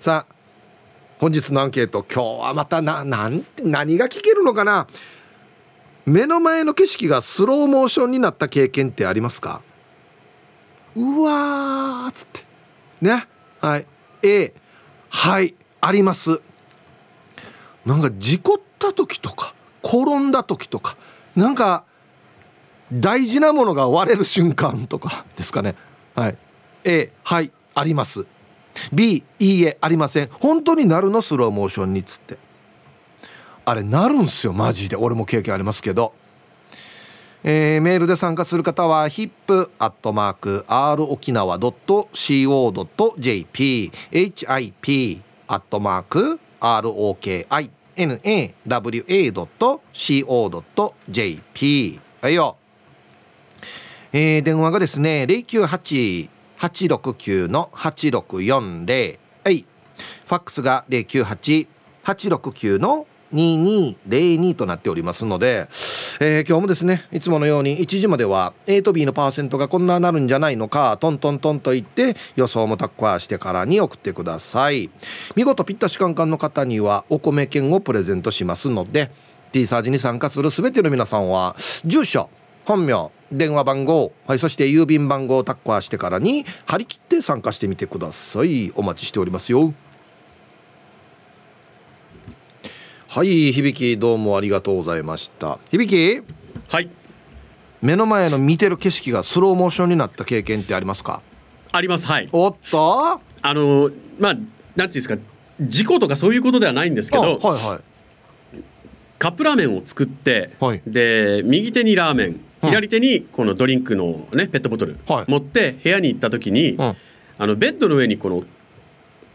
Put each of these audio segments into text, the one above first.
さあ本日のアンケート今日はまたななん何が聞けるのかな？目の前の景色がスローモーションになった経験ってありますか？うわっつって。ね？はい。A はい。あります。なんか事故った時とか転んだ時とかなんか大事なものが割れる瞬間とかですかね。はい。A はい。あります。B いいえありません。本当になるの？スローモーションにっつって。あれなるんすよマジで。俺も経験ありますけど。えー、メールで参加する方は hip.rokinawa.co.jp hip アットマーク ROKINAWA.co.jp はいよ、えー、電話がですね098 869-8640はい。ファックスが098869-2202となっておりますので、えー、今日もですねいつものように1時までは A と B のパーセントがこんななるんじゃないのかトントントンと言って予想もタッカーしてからに送ってください。見事ピッタシカンカンの方にはお米券をプレゼントしますので T サージに参加するすべての皆さんは住所本名電話番号、はい、そして郵便番号をタッカーしてからに張り切って参加してみてください。お待ちしておりますよ。はい響どうもありがとうございました。響はい。目の前の見てる景色がスローモーションになった経験ってありますか？あります。はい。おっと。あのまあなんていうんですか事故とかそういうことではないんですけど、はいはい、カップラーメンを作って、はい、で右手にラーメン左手にこのドリンクのねペットボトル、持って部屋に行った時に、うん、あのベッドの上にこの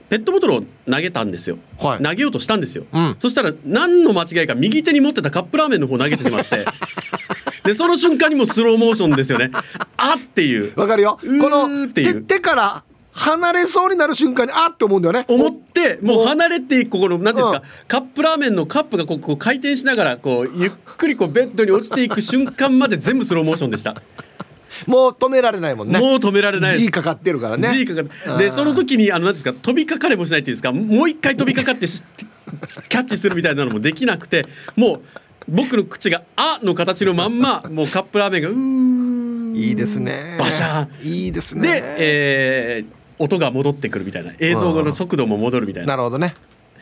ペットボトルを投げたんですよ、はい、投げようとしたんですよ、うん、そしたら何の間違いか右手に持ってたカップラーメンの方投げてしまって。でその瞬間にもスローモーションですよね。あっていう。わかるよ。この手手から離れそうになる瞬間にあって思うんだよね。思ってもう離れていくこの何ですか、うん、カップラーメンのカップがこう回転しながらこうゆっくりこうベッドに落ちていく瞬間まで全部スローモーションでした。もう止められないもんね。もう止められない G かかってるからね。G かかってでその時にあの何ですか飛びかかれもしないっていうんですかもう一回飛びかかってキャッチするみたいなのもできなくてもう僕の口が「あ」の形のまんまもうカップラーメンがうーいいですね。バシャーいいですね。で、えー、音が戻ってくるみたいな。映像の速度も戻るみたいな。なるほどね。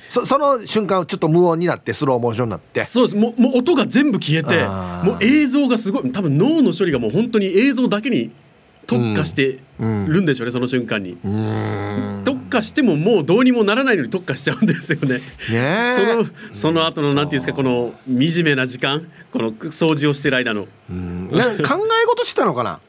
そその瞬間ちょっと無音になってスローモーションになって。そうですもうもう音が全部消えてもう映像がすごい多分脳の処理がもう本当に映像だけに特化してるんでしょうね、うん、その瞬間に。特化してももうどうにもならないのに特化しちゃうんですよね。ねそのその後のなんていうんですかこの惨めな時間この掃除をしてる間の。考え事したのかな？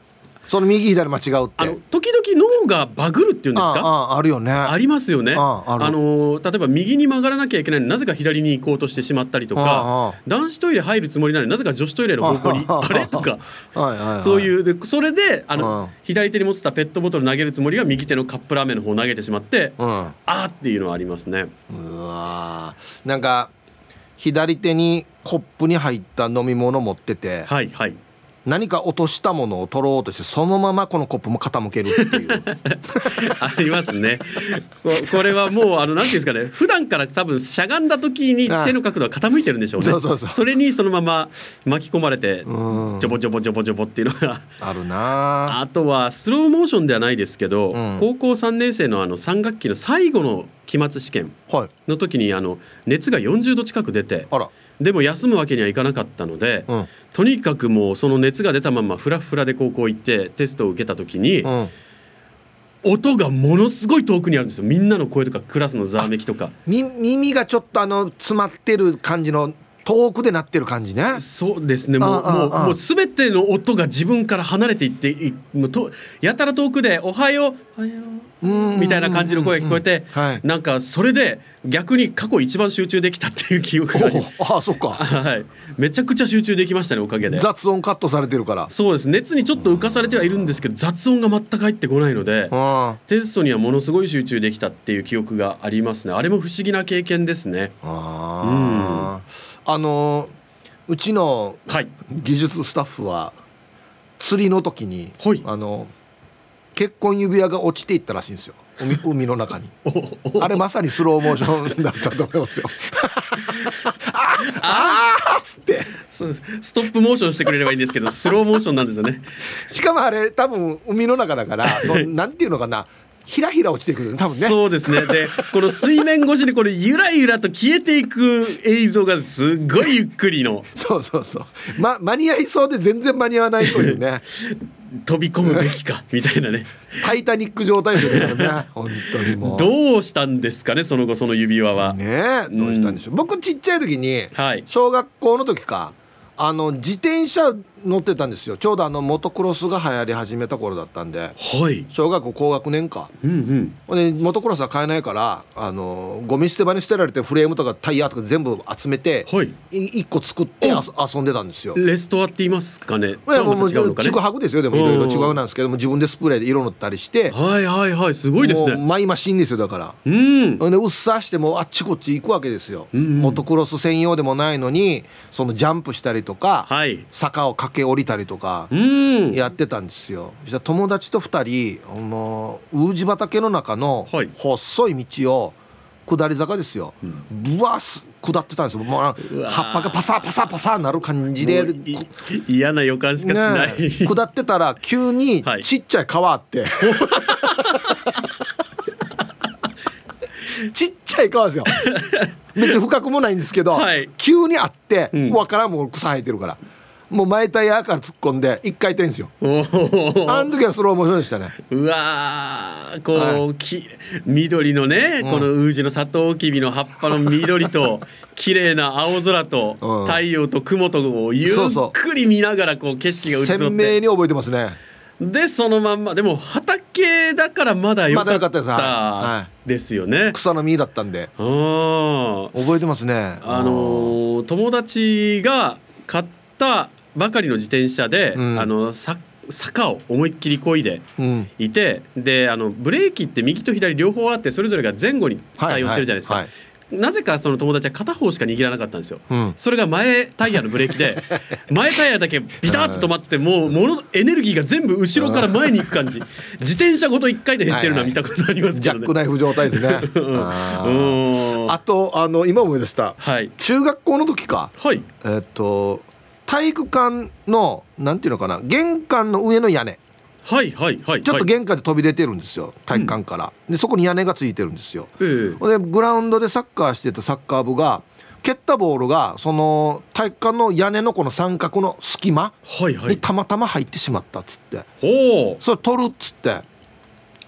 その右左間違うって。あの時々脳がバグるっていうんですか？ああるよね。ありますよね。あの例えば右に曲がらなきゃいけないのになぜか左に行こうとしてしまったりとか男子トイレ入るつもりなのになぜか女子トイレの方向にあれとかそういうでそれであの左手に持ってたペットボトル投げるつもりが右手のカップラーメンの方投げてしまってああっていうのはありますね。うわなんか左手にコップに入った飲み物持っててはいはい何か落としたものを取ろうとしてそのままこのコップも傾けるっていう。ありますね。これはもうあのなんていうんですかね。普段から多分しゃがんだ時に手の角度は傾いてるんでしょうね。それにそのまま巻き込まれてジョボジョボジョボジョボっていうのが。あるな。あとはスローモーションではないですけど、うん、高校3年生のあの3学期の最後の期末試験の時にあの熱が40度近く出てでも休むわけにはいかなかったので、うん、とにかくもうその熱が出たままフラフラで高校行ってテストを受けた時に、うん、音がものすごい遠くにあるんですよ。みんなの声とかクラスのざわめきとか。耳がちょっとあの詰まってる感じの遠くで鳴ってる感じね。そうですね。もうもうもう全ての音が自分から離れていってもうとやたら遠くで「おはよう」おはようみたいな感じの声が聞こえて、はい、なんかそれで逆に過去一番集中できたっていう記憶がああそっか、はい、めちゃくちゃ集中できましたねおかげで。雑音カットされてるから。そうです。熱にちょっと浮かされてはいるんですけど雑音が全く入ってこないのでテストにはものすごい集中できたっていう記憶がありますね。あれも不思議な経験ですね。あ、うん。あのうちの技術スタッフは釣りの時に、はい、あの結婚指輪が落ちていったらしいんですよ。海海の中に。あれまさにスローモーションだったと思いますよ。ああっつって。ストップモーションしてくれればいいんですけどスローモーションなんですよね。しかもあれ多分海の中だから そなんていうのかな。ひらひら落ちてくる多分ね。そうですね。でこの水面越しにこれゆらゆらと消えていく映像がすっごいゆっくりの。そうそうそう、ま、間に合いそうで全然間に合わないというね飛び込むべきかみたいなね「タイタニック」状態ですよね。本当にもう。どうしたんですかねその後その指輪は。ねどうしたんでしょう、うん、僕ちっちゃい時に、はい、小学校の時かあの自転車乗ってたんですよ。ちょうどあのモトクロスが流行り始めた頃だったんで、はい、小学校高学年か、うんうん、でモトクロスは買えないからあのゴミ捨て場に捨てられてフレームとかタイヤとか全部集めて、はい、1個作って遊んでたんですよ。レストアって言いますかね？いやもうもうちぐはぐですよ。でもいろいろ違うなんですけども自分でスプレーで色塗ったりして。はいはいはい。すごいですね。マイマシンですよだから。うん。でうっさしてもあっちこっち行くわけですよ、うん。うん、モトクロス専用でもないのにそのジャンプしたりとか、はい、坂を駆け下りたりとかやってたんですよ。そしたら友達と2人あのウージ畑の中の細い道を下り坂ですよ、ぶわす下ってたんですよ。もう葉っぱがパサパサパサなる感じで嫌な予感しかしない、ね、下ってたら急にちっちゃい川あって、はい、ちっちゃい川ですよ。別に深くもないんですけど、はい、急にあって、うん、分からんもう草生えてるから。もう前タイヤから突っ込んで一回転ですよ。あの時はスローモーションでしたね。うわこう、はい、き緑のね、このウージのサトウキビの葉っぱの緑と 綺麗な青空と、太陽と雲とをゆっくり見ながらこう景色が映って。鮮明に覚えてますね。でそのまんまでも畑だからまだ良かったです,、よね。草の実だったんで。覚えてますね。あの友達が買ったばかりの自転車で、うん、あのさ坂を思いっきり漕いでいて、うん、であのブレーキって右と左両方あってそれぞれが前後に対応してるじゃないですか。はい。はいはいなぜかその友達は片方しか握らなかったんですよ、うん、それが前タイヤのブレーキで 前タイヤだけビタッと止まってもうものエネルギーが全部後ろから前に行く感じ。自転車ごと1回でしてるのは見たことありますけど、ね、ジャックナイフ状態ですね。あとあの今思い出した、はい、中学校の時か、はい、えー、っと体育館のなんていうのかな玄関の上の屋根。はいはいはい、ちょっと玄関で飛び出てるんですよ体育館から、うん、でそこに屋根がついてるんですよ、えー、でグラウンドでサッカーしてたサッカー部が蹴ったボールがその体育館の屋根のこの三角の隙間にたまたま入ってしまったっつって、はいはい、それ取るっつって。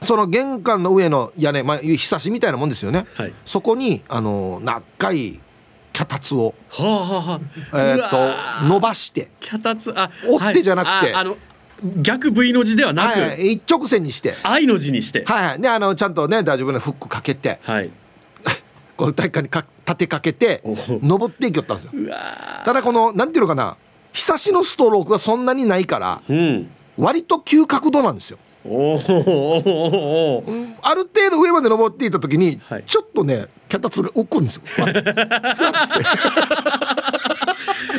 その玄関の上の屋根、まあ、ひさしみたいなもんですよね、はい、そこにあの長い脚立を、はあはあ、えー、っと伸ばして。脚立あ折ってじゃなくて、はい、あの逆 V の字ではなく、はい、一直線にして。愛の字にして。はいはい。であのちゃんとね大丈夫なフックかけて、はい、この体育館にか立てかけて登っていきよったんですよ。ただこのなんていうのかな。ひさしのストロークがそんなにないから、うん、割と急角度なんですよおある程度上まで登っていった時に、はい、ちょっとね脚立が浮くんですよ。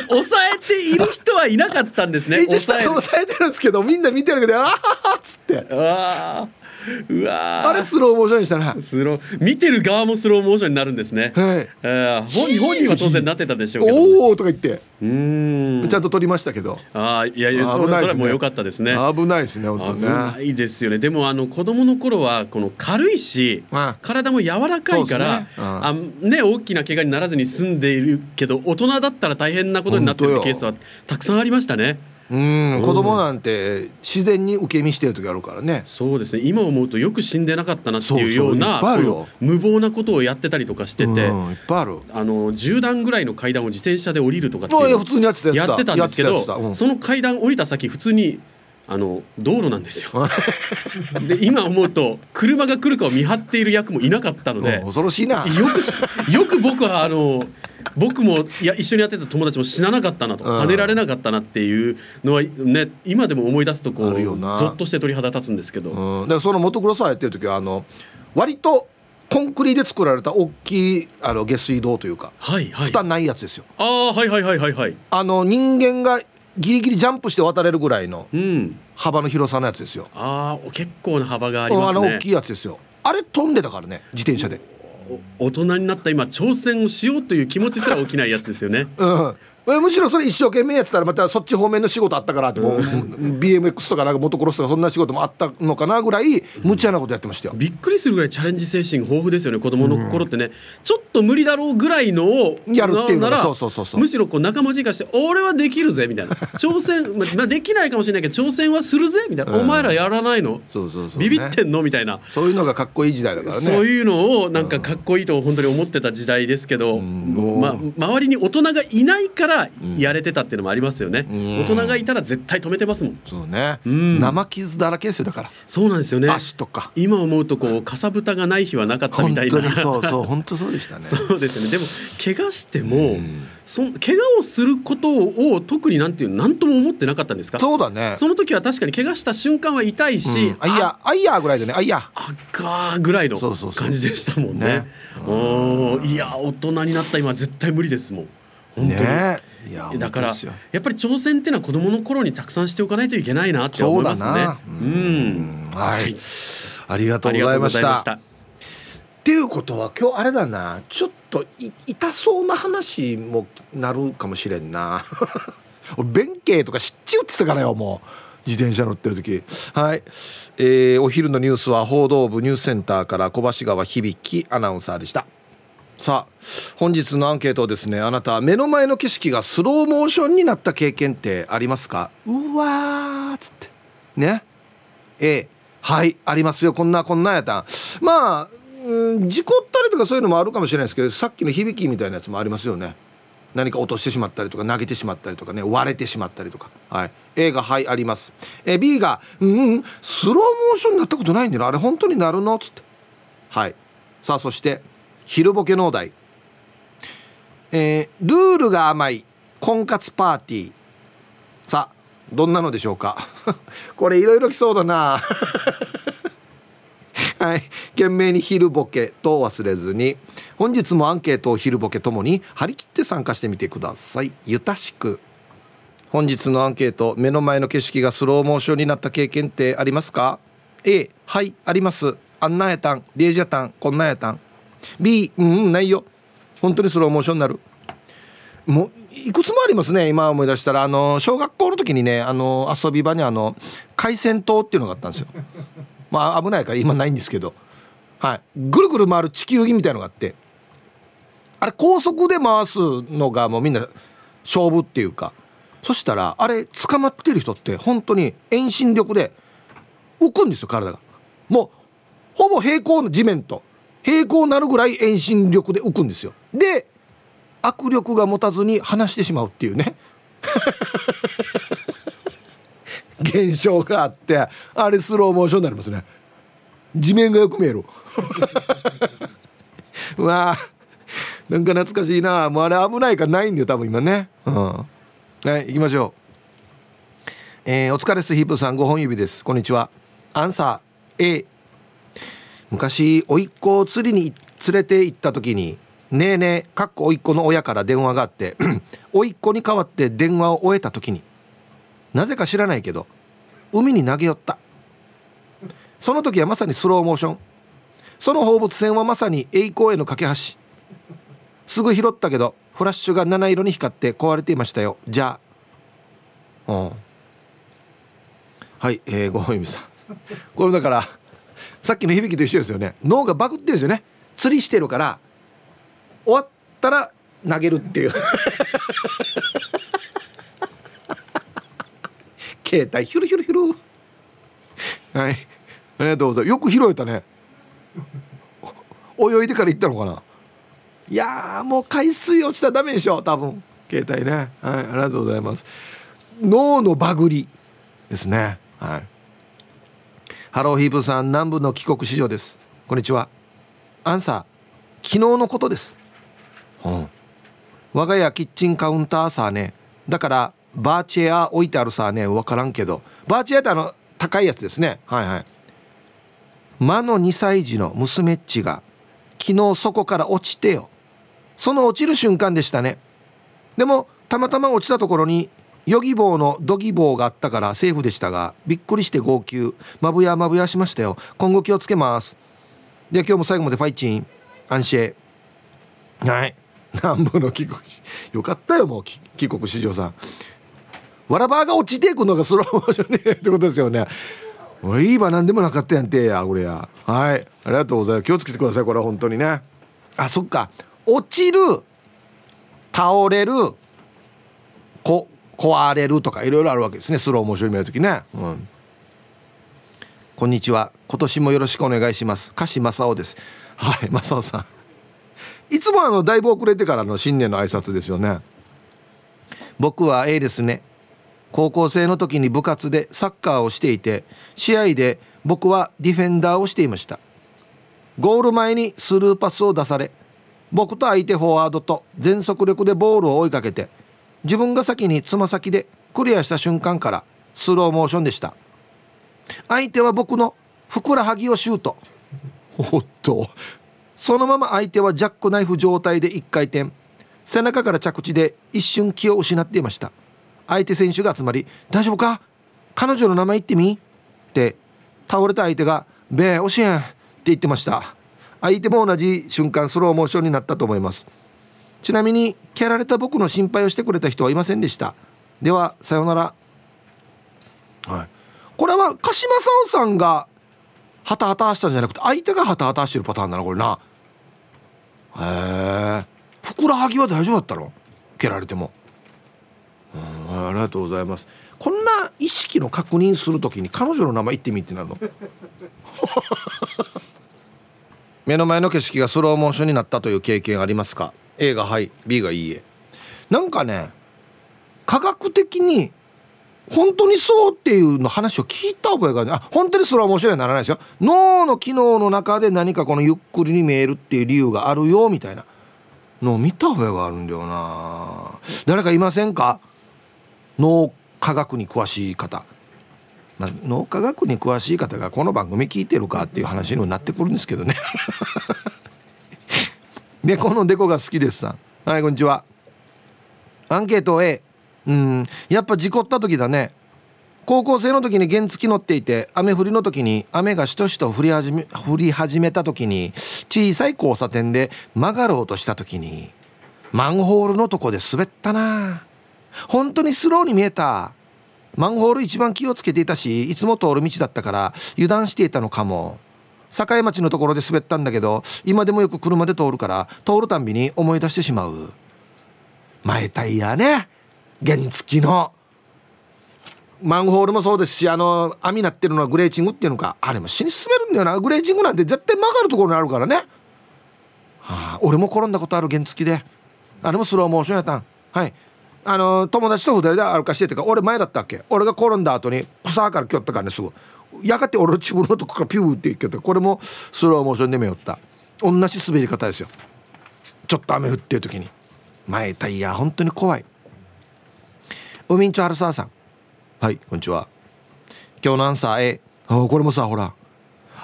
抑えている人はいなかったんですね。抑え抑えてるんですけどみんな見てるけどああっつって。ああ。うわあれスローモーションにしたなスロー見てる側もスローモーションになるんですね、はい。えー、本人本人は当然なってたでしょうけど、ね、おおとか言って。うん。ちゃんと撮りましたけど。ああいやいやそれ,、それはもう良かったですね。危ないですね本当ね。危ないですよね。でもあの子供の頃はこの軽いし、体も柔らかいから、ね、あね大きな怪我にならずに済んでいるけど大人だったら大変なことになってるケースはたくさんありましたねうん。子供なんて自然に受け身してる時あるからね。そうですね。今思うとよく死んでなかったなっていうような無謀なことをやってたりとかしてて、うん、いっぱいある。あの10段ぐらいの階段を自転車で降りるとかっていう普通にやってたやってたんですけど、うん、その階段降りた先普通にあの道路なんですよ。で今思うと車が来るかを見張っている役もいなかったので恐ろしいな。よくよく僕はあの僕もいや一緒にやってた友達も死ななかったなと跳ねられなかったなっていうのはね今でも思い出すとこうぞっとして鳥肌立つんですけど、うん、でそのモトクロスやってる時はあの割とコンクリで作られた大きいあの下水道というか、はいはい、蓋ないやつですよ。ああはいはいはいはいはい。あの人間がギリギリジャンプして渡れるぐらいの幅の広さのやつですよ。うん、ああ結構な幅がありますね。あの大きいやつですよ。ああれ飛んでたからね自転車で大人になった今挑戦をしようという気持ちすら起きないやつですよねうんむしろそれ一生懸命やってたらまたそっち方面の仕事あったからってもう BMX とかなんかモトクロスとかそんな仕事もあったのかなぐらい無茶なことやってましたよ、びっくりするぐらいチャレンジ精神豊富ですよね子供の頃ってね、うん、ちょっと無理だろうぐらいのをやるっていうならそうそうそうそう。むしろこう仲間近して俺はできるぜみたいな。挑戦 まあできないかもしれないけど挑戦はするぜみたいな、うん、お前らやらないの？そうそうそう、ね、ビビってんの？みたいな。そういうのがかっこいい時代だからね。そういうのをなんかかっこいいと本当に思ってた時代ですけど、うん、まあ周りに大人がいないからやれてたたっていうのもありますよね。大人がいたら絶対止めてますもん。そうね、うん、生傷だらけですよだから。そうなんですよね。足とか。今思うとこうかさぶたがない日はなかったみたいな。そうそう本当そうでしたね。そうですね。でも怪我しても、そ怪我をすることを特になんていう何とも思ってなかったんですか？そうだね。その時は確かに怪我した瞬間は痛いし、うん、あいやあいやぐらいでね。あいや。あかぐらいの感じでしたもんね。ね。おいや大人になった今絶対無理ですもん本当に、ね、だからやっぱり挑戦っていうのは子どもの頃にたくさんしておかないといけないなって思いますね。ううん。はい、ありがとうございました。っていうことは今日あれだな。ちょっと痛そうな話もなるかもしれんな。弁慶とか知っちゅうってたからよもう。自転車乗ってる時。はい、えー、お昼のニュースは報道部ニュースセンターから小橋川響アナウンサーでした。さあ本日のアンケートですねあなた目の前の景色がスローモーションになった経験ってありますか？うわーっつって。ね？えはいありますよ。こんなこんなやったん。まあ、うん、事故ったりとかそういうのもあるかもしれないですけどさっきの響きみたいなやつもありますよね。何か落としてしまったりとか投げてしまったりとかね割れてしまったりとか。はい。A がはいあります。え B がうんスローモーションになったことないんだよあれ本当になるの？っつって。はい。さあそして昼ボケ農大、えー、ルールが甘い婚活パーティー。さあどんなのでしょうか？これいろいろ来そうだな。はい。懸命に昼ボケと忘れずに。本日もアンケートを昼ボケともに張り切って参加してみてください。ゆたしく。本日のアンケート目の前の景色がスローモーションになった経験ってありますか？A はいあります。あんなやたんリエジャタンこんなやたん。B うんないよ。本当にスローモーションになる。もういくつもありますね今思い出したら。あの小学校の時にねあの遊び場にあの海鮮島っていうのがあったんですよ。まあ危ないから今ないんですけど。はい。ぐるぐる回る地球儀みたいのがあって。あれ高速で回すのがもうみんな勝負っていうか。そしたらあれ捕まってる人って本当に遠心力で浮くんですよ体が。もうほぼ平行の地面と。平行なるぐらい遠心力で浮くんですよ。で握力が持たずに離してしまうっていうね。現象があってあれスローモーションになりますね。地面がよく見える。うわなんか懐かしいな。もうあれ危ないからないんだよ多分今ね。うん。はい行きましょう。えー、お疲れスヒープさん。5本指です。こんにちは。アンサー A 昔甥っ子を釣りに連れて行った時に「ねえねえ」かっこ甥っ子の親から電話があって 甥っ子に代わって電話を終えた時になぜか知らないけど海に投げ寄った。その時はまさにスローモーション。その放物線はまさに栄光への架け橋。すぐ拾ったけどフラッシュが七色に光って壊れていましたよ。じゃあ。うん。はい、えー、ご本由美さん。これだからさっきの響きと一緒ですよね。脳がバグってるんですよね。釣りしてるから終わったら投げるっていう。携帯ヒュルヒュルヒュル。はい。ありがとうございます。よく拾えたね。泳いでから行ったのかな。いやもう海水落ちたらダメでしょ多分。携帯ね。はいありがとうございます。脳のバグりですね。はい。ハローヒープさん南部の帰国子女です。こんにちは。アンサー昨日のことです、うん、我が家キッチンカウンターさね。だからバーチェア置いてあるさね。分からんけど。バーチェアってあの高いやつですね。はいはい。魔の2歳児の娘っちが昨日そこから落ちてよ。その落ちる瞬間でしたね。でもたまたま落ちたところにヨギ棒のドギ棒があったからセーフでしたがびっくりして号泣。まぶやまぶやしましたよ。今後気をつけます。で今日も最後までファイチン安心。はい。南部の帰国よかったよもう帰国子女さん。わらばが落ちていくのがスローモーションねってことですよね。いいば何でもなかったやんてやこれやはい。ありがとうございます。気をつけてくださいこれは本当にね。あそっか。落ちる倒れるこ壊れるとかいろいろあるわけですね。スローモーション見るときね。うん。こんにちは。今年もよろしくお願いします。歌詞正雄です。はい正雄さん。いつもあのだいぶ遅れてからの新年の挨拶ですよね。僕は A ですね。高校生の時に部活でサッカーをしていて試合で僕はディフェンダーをしていました。ゴール前にスルーパスを出され僕と相手フォワードと全速力でボールを追いかけて自分が先につま先でクリアした瞬間からスローモーションでした。相手は僕のふくらはぎをシュート。おっと。そのまま相手はジャックナイフ状態で1回転。背中から着地で一瞬気を失っていました。相手選手が集まり「大丈夫か？彼女の名前言ってみ?」って倒れた相手が「べえ教えん」って言ってました。相手も同じ瞬間スローモーションになったと思います。ちなみに蹴られた僕の心配をしてくれた人はいませんでした。ではさようなら。はい。これは鹿島沙央さんがハタハタしたんじゃなくて相手がハタハタしてるパターンだなこれな。へえふくらはぎは大丈夫だったの？蹴られても。うんありがとうございます。こんな意識の確認するときに彼女の名前言ってみってなるの？目の前の景色がスローモーションになったという経験ありますか？A がはい B がいいえ。なんかね科学的に本当にそうっていうの話を聞いた覚えがあるあ本当にスローモーションにならないですよ。脳の機能の中で何かこのゆっくりに見えるっていう理由があるよみたいな。のを見た覚えがあるんだよな。誰かいませんか？脳科学に詳しい方、まあ、脳科学に詳しい方がこの番組聞いてるかっていう話になってくるんですけどね。猫のデコが好きですさん。はいこんにちは。アンケート A うん。やっぱ事故った時だね。高校生の時に原付乗っていて雨降りの時に雨がしとしと降り始め降り始めた時に小さい交差点で曲がろうとした時にマンホールのとこで滑ったな。本当にスローに見えた。マンホール一番気をつけていたしいつも通る道だったから油断していたのかも。境町のところで滑ったんだけど今でもよく車で通るから通るたんびに思い出してしまう。前タイヤね。原付きの。マンホールもそうですしあの網なってるのはグレーチングっていうのか。あれも死に滑るんだよな。グレーチングなんて絶対曲がるところにあるからね、はあ、俺も転んだことある原付きで。あれもスローモーションやったん。はい。あの友達と2人で歩かしててか俺前だったっけ？俺が転んだ後に草から来よったからねすぐ。やがて俺の自分のとこからピューって行けたこれもスローモーションで見よった。同じ滑り方ですよ。ちょっと雨降ってる時に。前タイヤ本当に怖い。海んちょ春沢さん。はいこんにちは。今日のアンサー A あこれもさほら。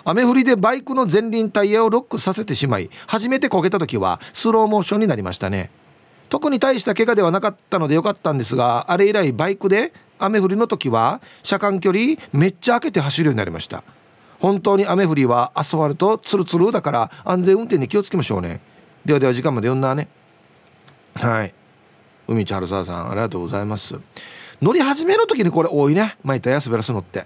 雨降りでバイクの前輪タイヤをロックさせてしまい初めてこけた時はスローモーションになりましたね。特に大した怪我ではなかったのでよかったんですがあれ以来バイクで雨降りの時は車間距離めっちゃ開けて走るようになりました。本当に雨降りはアスファルトツルツルだから安全運転に気をつけましょうね。ではでは時間まで読んだね。はい。海地春沢さんありがとうございます。乗り始めの時にこれ多いね。巻いたや滑らすのって。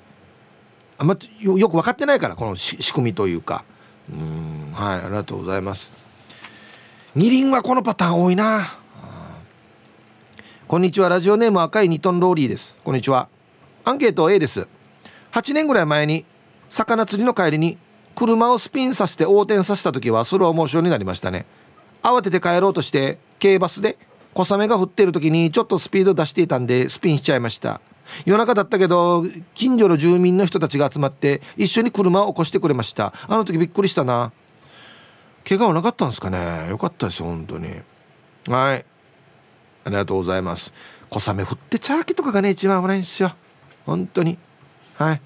あんまよよく分かってないからこの仕組みというか。うんはいありがとうございます。二輪はこのパターン多いな。こんにちは。ラジオネーム赤い2トンローリーです。こんにちは。アンケート A です。8年ぐらい前に魚釣りの帰りに車をスピンさせて横転させた時はスローモーションになりましたね。慌てて帰ろうとして軽バスで小雨が降っている時にちょっとスピード出していたんでスピンしちゃいました。夜中だったけど近所の住民の人たちが集まって一緒に車を起こしてくれました。あの時びっくりしたな。怪我はなかったんですかね。よかったですよ本当に。はい。ありがとうございます。小雨降ってチャーキとかがね一番危ないんですよ。本当に。はい。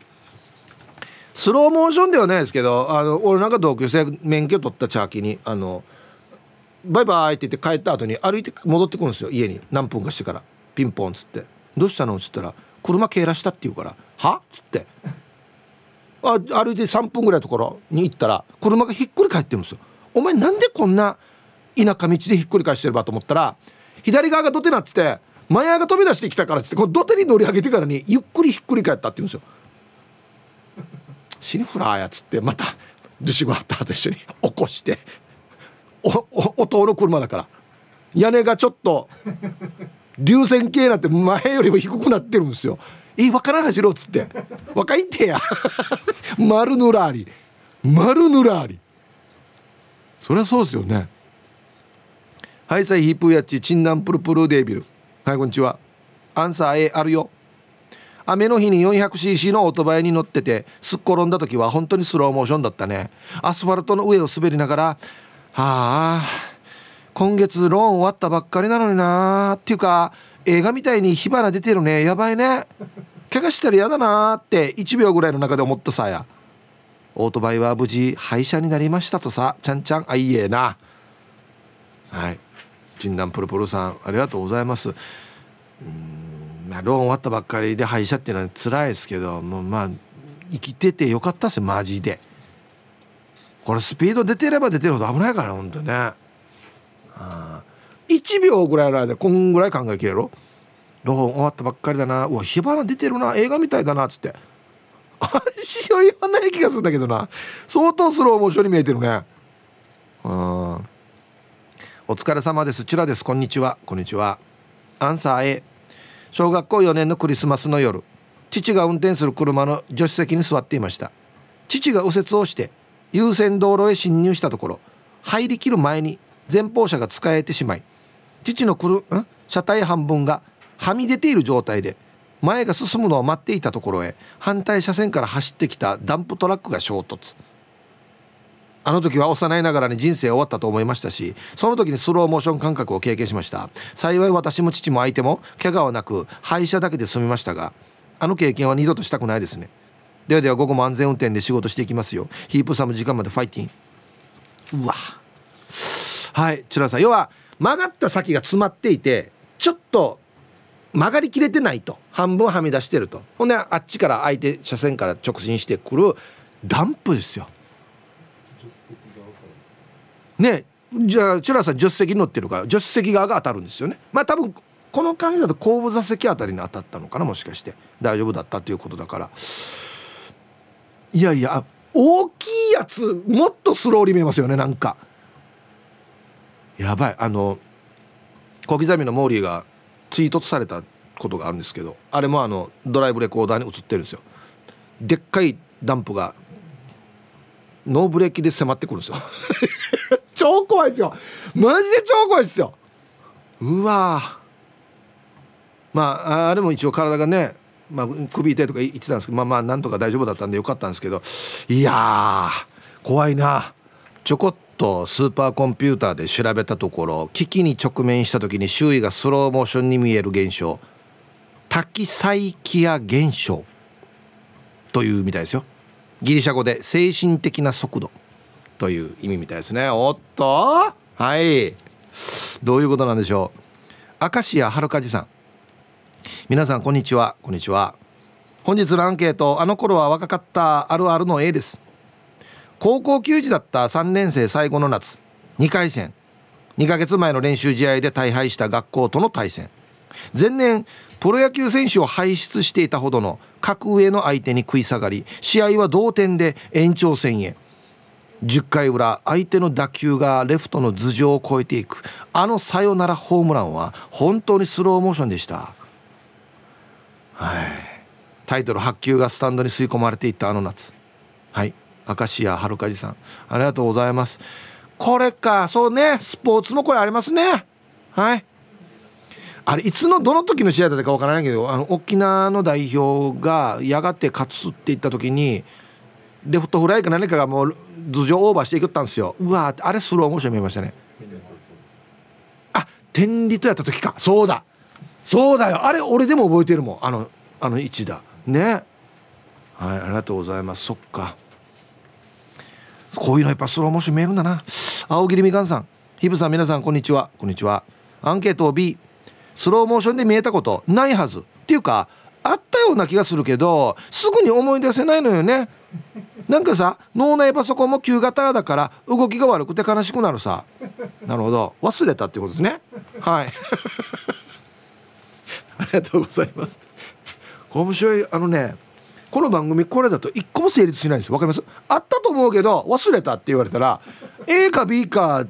スローモーションではないですけどあの俺なんか同級生免許取ったチャーキにあのバイバイって言って帰った後に歩いて戻ってくるんですよ。家に。何分かしてから。ピンポンっつって「どうしたの?」っつったら「車蹴らした」って言うから「は？っ?」つって。あ歩いて3分ぐらいのところに行ったら車がひっくり返ってるんですよ。お前なんでこんな田舎道でひっくり返してるばと思ったら左側が土手なっつって前側が飛び出してきたからっつってこの土手に乗り上げてからにゆっくりひっくり返ったって言うんですよ。死にフラーやつってまたドゥシゴハッターと一緒に 起こしておお弟の車だから。屋根がちょっと流線形になって前よりも低くなってるんですよ。え分からん走ろうっつって。若いってや。丸ぬらり。丸ぬらり。そりゃそうですよね。はいさいヒープーやっちチンナンプルプルデービル。はいこんにちは。アンサー A あるよ。雨の日に 400cc のオートバイに乗っててすっ転んだ時は本当にスローモーションだったね。アスファルトの上を滑りながらはあ今月ローン終わったばっかりなのになっていうか映画みたいに火花出てるね。やばいね。怪我したら嫌だなって1秒ぐらいの中で思ったさや。オートバイは無事廃車になりましたとさちゃんちゃん。あいいえな。はい。診断プルプルさんありがとうございます。うんまあローン終わったばっかりで廃車っていうのは辛いですけどもうまあ生きててよかったっすよマジで。これスピード出てれば出てるほど危ないからほんとね。1秒ぐらいの間でこんぐらい考えきれろ。ローン終わったばっかりだな。うわ火花出てるな。映画みたいだなっつって。足を言わない気がするんだけどな。相当スローモーションに見えてるね。うんお疲れ様です。チュラです。こんにちは。こんにちは。アンサー A 小学校4年のクリスマスの夜。父が運転する車の助手席に座っていました。父が右折をして優先道路へ進入したところ入りきる前に前方車が使えてしまい父の来るん？車体半分がはみ出ている状態で前が進むのを待っていたところへ反対車線から走ってきたダンプトラックが衝突。あの時は幼いながらに人生終わったと思いましたしその時にスローモーション感覚を経験しました。幸い私も父も相手も怪我はなく廃車だけで済みましたがあの経験は二度としたくないですね。ではでは午後も安全運転で仕事していきますよ。ヒープさんも時間までファイティン。うわ。はいチュラさん。要は曲がった先が詰まっていてちょっと曲がりきれてないと。半分はみ出してると。ほんであっちから相手車線から直進してくるダンプですよ。ねじゃあチュラさん助手席に乗ってるから助手席側が当たるんですよね。まあ多分この感じだと後部座席あたりに当たったのかなもしかして。大丈夫だったっていうことだから。いやいや大きいやつもっとスローに見えますよねなんか。やばい。あの小刻みのモーリーが追突されたことがあるんですけどあれもあのドライブレコーダーに映ってるんですよ。でっかいダンプがノーブレーキで迫ってくるんですよ。超怖いですよ。マジで超怖いですよ。うわまああれも一応体がね、まあ、首痛いとか言ってたんですけどまあまあなんとか大丈夫だったんでよかったんですけど。いや怖いな。ちょこっとスーパーコンピューターで調べたところ危機に直面した時に周囲がスローモーションに見える現象。タキサイキア現象というみたいですよギリシャ語で精神的な速度という意味みたいですね。おっと。はい。どういうことなんでしょう。明石家はるかじさん。皆さんこんにちは。こんにちは。本日のアンケートあの頃は若かったあるあるの A です。高校球児だった3年生最後の夏2回戦。2ヶ月前の練習試合で大敗した学校との対戦。前年プロ野球選手を輩出していたほどの格上の相手に食い下がり試合は同点で延長戦へ。10回裏相手の打球がレフトの頭上を越えていく。あのサヨナラホームランは本当にスローモーションでした。はい。タイトル8球がスタンドに吸い込まれていったあの夏。はい。明石家はるかじさん。ありがとうございます。これか。そうね。スポーツもこれありますね。はい。あれいつのどの時の試合だったかわからないけどあの沖縄の代表がやがて勝つって言った時にレフトフライか何かがもう頭上オーバーしていくったんですよ。うわあれスローモーション見えましたね。あ天理とやった時か。そうだ。そうだよ。あれ俺でも覚えてるもん。あのあの位置だ。ね。はいありがとうございます。そっか。こういうのやっぱスローモーション見えるんだな。青桐みかんさん。ヒブさん皆さんこんにちは。こんにちは。アンケートを B スローモーションで見えたことないはずっていうかあったような気がするけどすぐに思い出せないのよね。なんかさ脳内パソコンも旧型だから動きが悪くて悲しくなるさ。なるほど。忘れたってことですね。はい。ありがとうございます。面白い。あのねこの番組これだと一個も成立しないんです。わかります？あったと思うけど忘れたって言われたら A か B か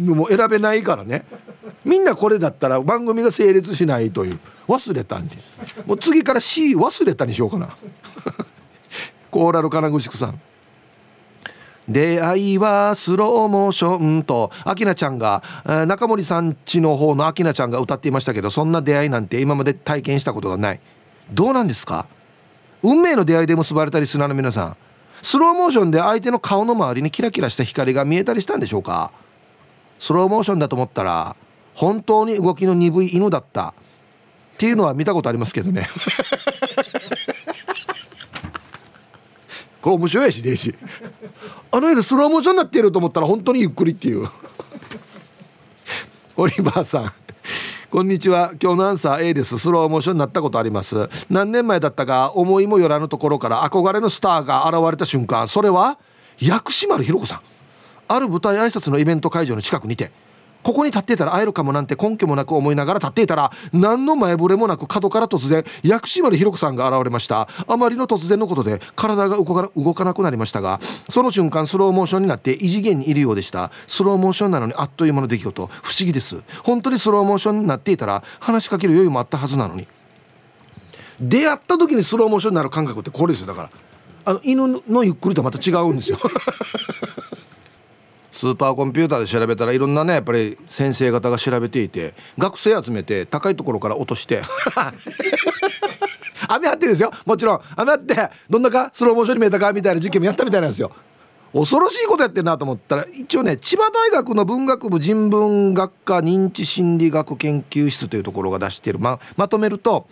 のも選べないからね。みんなこれだったら番組が成立しないという。忘れたんでもう次から C 忘れたにしようかな。コーラル金具宿さん。出会いはスローモーションとアキナちゃんが中森さんちの方のアキナちゃんが歌っていましたけどそんな出会いなんて今まで体験したことがない。どうなんですか？運命の出会いで結ばれたりするの皆さん。スローモーションで相手の顔の周りにキラキラした光が見えたりしたんでしょうか？スローモーションだと思ったら本当に動きの鈍い犬だった。っていうのは見たことありますけどね。これ面白いしデイジあの絵でスローモーションになっていると思ったら本当にゆっくりっていう。オリバーさん。こんにちは。今日のアンサー A です。スローモーションになったことあります。何年前だったか思いもよらぬところから憧れのスターが現れた瞬間。それは薬師丸ひろ子さん。ある舞台挨拶のイベント会場の近くにて。ここに立っていたら会えるかもなんて根拠もなく思いながら立っていたら何の前触れもなく角から突然薬師丸ひろ子さんが現れました。あまりの突然のことで体が動かなくなりましたがその瞬間スローモーションになって異次元にいるようでした。スローモーションなのにあっという間の出来事。不思議です。本当にスローモーションになっていたら話しかける余裕もあったはずなのに。出会った時にスローモーションになる感覚ってこれですよ。だからあの犬のゆっくりとまた違うんですよ。スーパーコンピューターで調べたらいろんなねやっぱり先生方が調べていて学生集めて高いところから落として。雨降ってですよ。もちろん。雨降ってどんなかスローモーションに見えたかみたいな実験もやったみたいなんですよ。恐ろしいことやってるなと思ったら一応ね千葉大学の文学部人文学科認知心理学研究室というところが出してる。ままとめると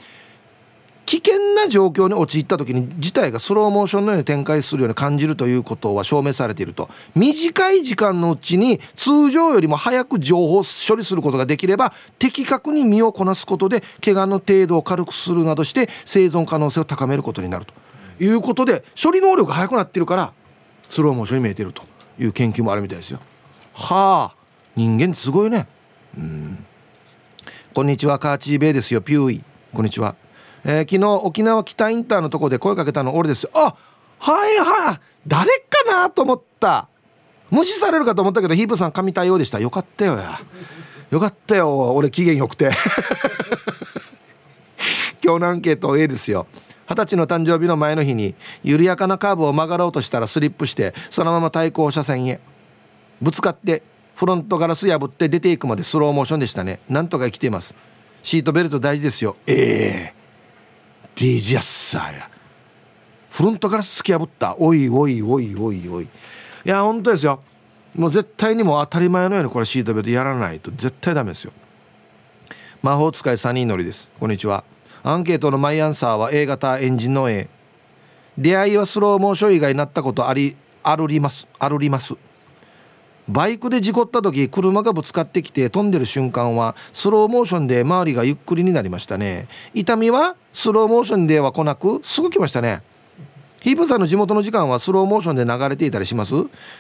危険な状況に陥った時に事態がスローモーションのように展開するように感じるということは証明されていると。短い時間のうちに通常よりも早く情報処理することができれば的確に身をこなすことで怪我の程度を軽くするなどして生存可能性を高めることになると。いうことで処理能力が速くなってるからスローモーションに見えてるという研究もあるみたいですよ。はあ人間すごいね。うん。こんにちはカーチーベイですよピューイ。こんにちは。えー、昨日沖縄北インターのとこで声かけたの俺です。よあはいはい。誰かなと思った。無視されるかと思ったけどヒープさん神対応でした。よかったよや。よかったよ俺機嫌よくて。今日のアンケート A ですよ。二十歳の誕生日の前の日に緩やかなカーブを曲がろうとしたらスリップしてそのまま対向車線へ。ぶつかってフロントガラス破って出ていくまでスローモーションでしたね。なんとか生きています。シートベルト大事ですよ。ええー。ディジャッサーや。フロントから突き破った。おいおいおいおいおい。いや本当ですよ。もう絶対にも当たり前のようにこれシートベルトやらないと。絶対ダメですよ。魔法使いサニーノリです。こんにちは。アンケートのマイアンサーは A 型エンジンの A 出会いはスローモーション以外になったことありあるります。あるります。バイクで事故った時車がぶつかってきて飛んでる瞬間はスローモーションで周りがゆっくりになりましたね。痛みはスローモーションでは来なくすぐ来ましたね。ヒープさんの地元の時間はスローモーションで流れていたりします？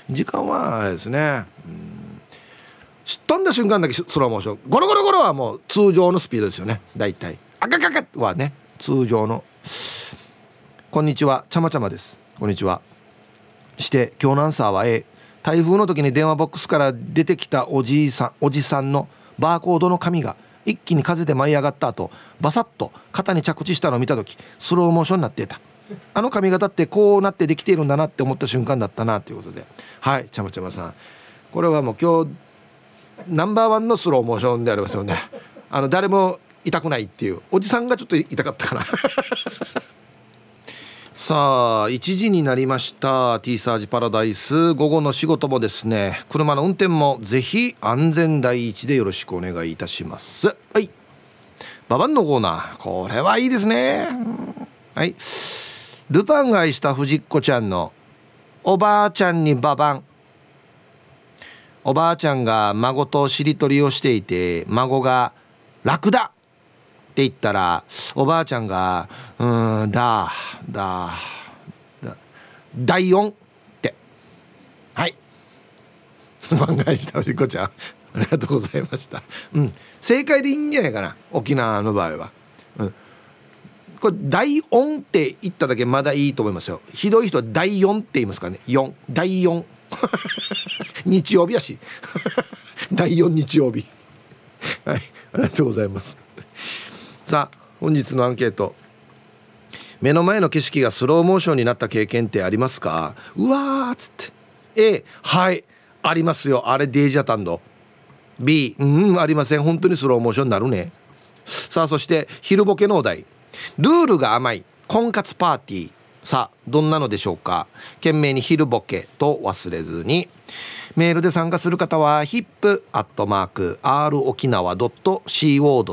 時間はあれですね。飛んだ瞬間だけスローモーション。ゴロゴロゴロはもう通常のスピードですよね。大体。あかかかはね通常の。こんにちは。ちゃまちゃまです。こんにちは。して今日のアンサーは A 台風の時に電話ボックスから出てきたおじいさんおじさんのバーコードの紙が一気に風で舞い上がった後バサッと肩に着地したのを見た時スローモーションになっていた。あの髪型ってこうなってできているんだなって思った瞬間だったなということで。はいちゃまちゃまさん。これはもう今日ナンバーワンのスローモーションでありますよね。あの誰も痛くないっていう。おじさんがちょっと痛かったかな。さあ1時になりました T サージパラダイス。午後の仕事もですね車の運転もぜひ安全第一でよろしくお願いいたします。はい。ババンのコーナー。これはいいですね。はい。ルパンが愛した藤子ちゃんのおばあちゃんにババン。おばあちゃんが孫としりとりをしていて孫が「楽だ!」っていったらおばあちゃんが「うんだだだ第4」って。はい。万が一たおしっこちゃんありがとうございました。うん。正解でいいんじゃないかな沖縄の場合は。うん。これ第4って言っただけまだいいと思いますよ。ひどい人は第4って言いますかね。4第4日曜日やし。第4日曜日。はい。ありがとうございます。さあ本日のアンケート。目の前の景色がスローモーションになった経験ってありますか？うわーっつって。A はい。ありますよ。あれデージャタンド。B うんありません。本当にスローモーションになるね。さあそして昼ボケのお題。ルールが甘い。婚活パーティー。さあどんなのでしょうか？懸命に昼ボケと忘れずに。メールで参加する方は hip.r 沖縄 .co.jp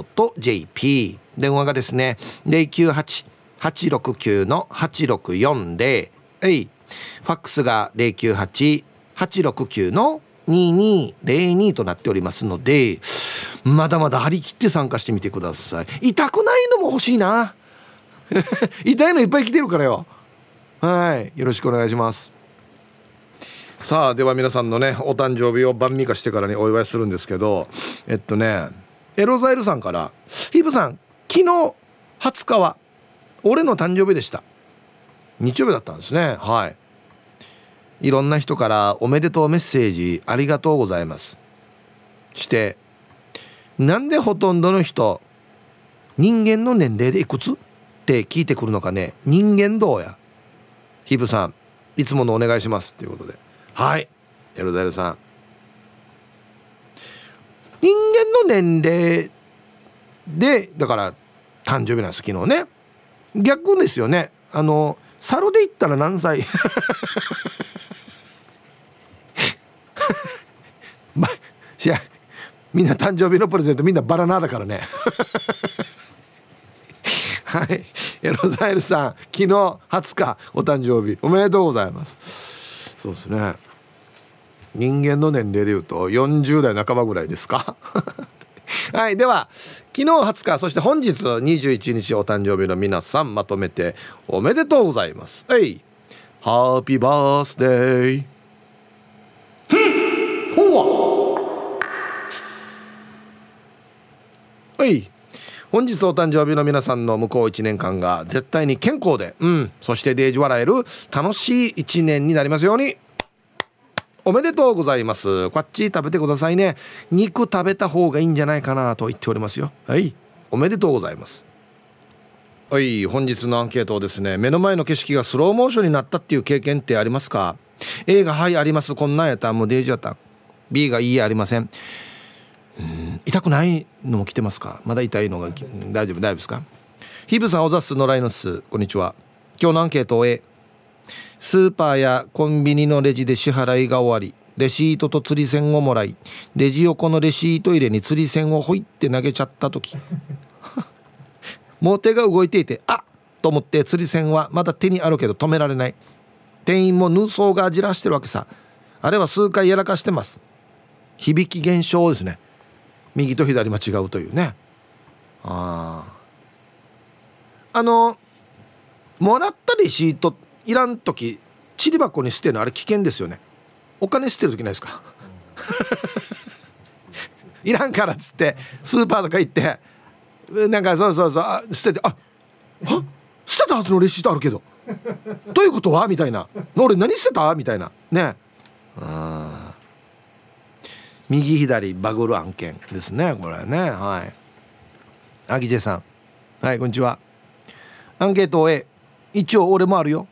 電話がですね098-869の8640えい。ファックスが098-869の2202となっておりますのでまだまだ張り切って参加してみてください。痛くないのも欲しいな。痛いのいっぱい来てるからよ。はい。よろしくお願いします。さあでは皆さんのねお誕生日を晩味化してからにお祝いするんですけどえっとねエロザイルさんから「ヒープさん昨日20日は俺の誕生日でした」日曜日だったんですね。はい。いろんな人からおめでとうメッセージありがとうございます。してなんでほとんどの人人間の年齢でいくつ？って聞いてくるのかね。人間どうや？ヒブさんいつものお願いします。ということで。はい。エロザイルさん。人間の年齢でだから誕生日なんです昨日ね。逆ですよね。あの猿で言ったら何歳？まいやみんな誕生日のプレゼントみんなバラナだからね。はい。エロザイルさん昨日20日お誕生日。おめでとうございます。そうですね。人間の年齢でいうと40代半ばぐらいですか？はい。では昨日20日そして本日21日お誕生日の皆さんまとめておめでとうございます。はい。ハッピーバースデーほはい本日お誕生日の皆さんの向こう1年間が絶対に健康でうんそしてデージ笑える楽しい1年になりますように。おめでとうございます。こっち食べてくださいね。肉食べた方がいいんじゃないかなと言っておりますよ。はい。おめでとうございます。はい。本日のアンケートをですね目の前の景色がスローモーションになったっていう経験ってありますか？A がはいあります。こんなんやったらもうデージやった。B がいいありません。痛くないのも来てますか？まだ痛いのが大丈夫大丈夫ですか？ヒブさんおざすのライノスこんにちは。今日のアンケートを A スーパーやコンビニのレジで支払いが終わりレシートと釣り銭をもらいレジ横のレシート入れに釣り銭をほいって投げちゃった時。もう手が動いていてあっ！と思って釣り銭はまだ手にあるけど止められない。店員もヌーソーがじらしてるわけさ。あれは数回やらかしてます。響き現象ですね。右と左間違うというね。あああのもらったレシートいらん時ちり箱に捨てるのあれ危険ですよね。お金捨てる時ないですか？いらんからっつってスーパーとか行ってなんかそうそうそう捨ててあは捨てたはずのレシートあるけど。どういうこと？はみたいな。俺何捨てた？みたいな。ね。うん右左バグる案件ですねこれね。はい。アギジェさん。はいこんにちは。アンケートを A 一応俺もあるよ。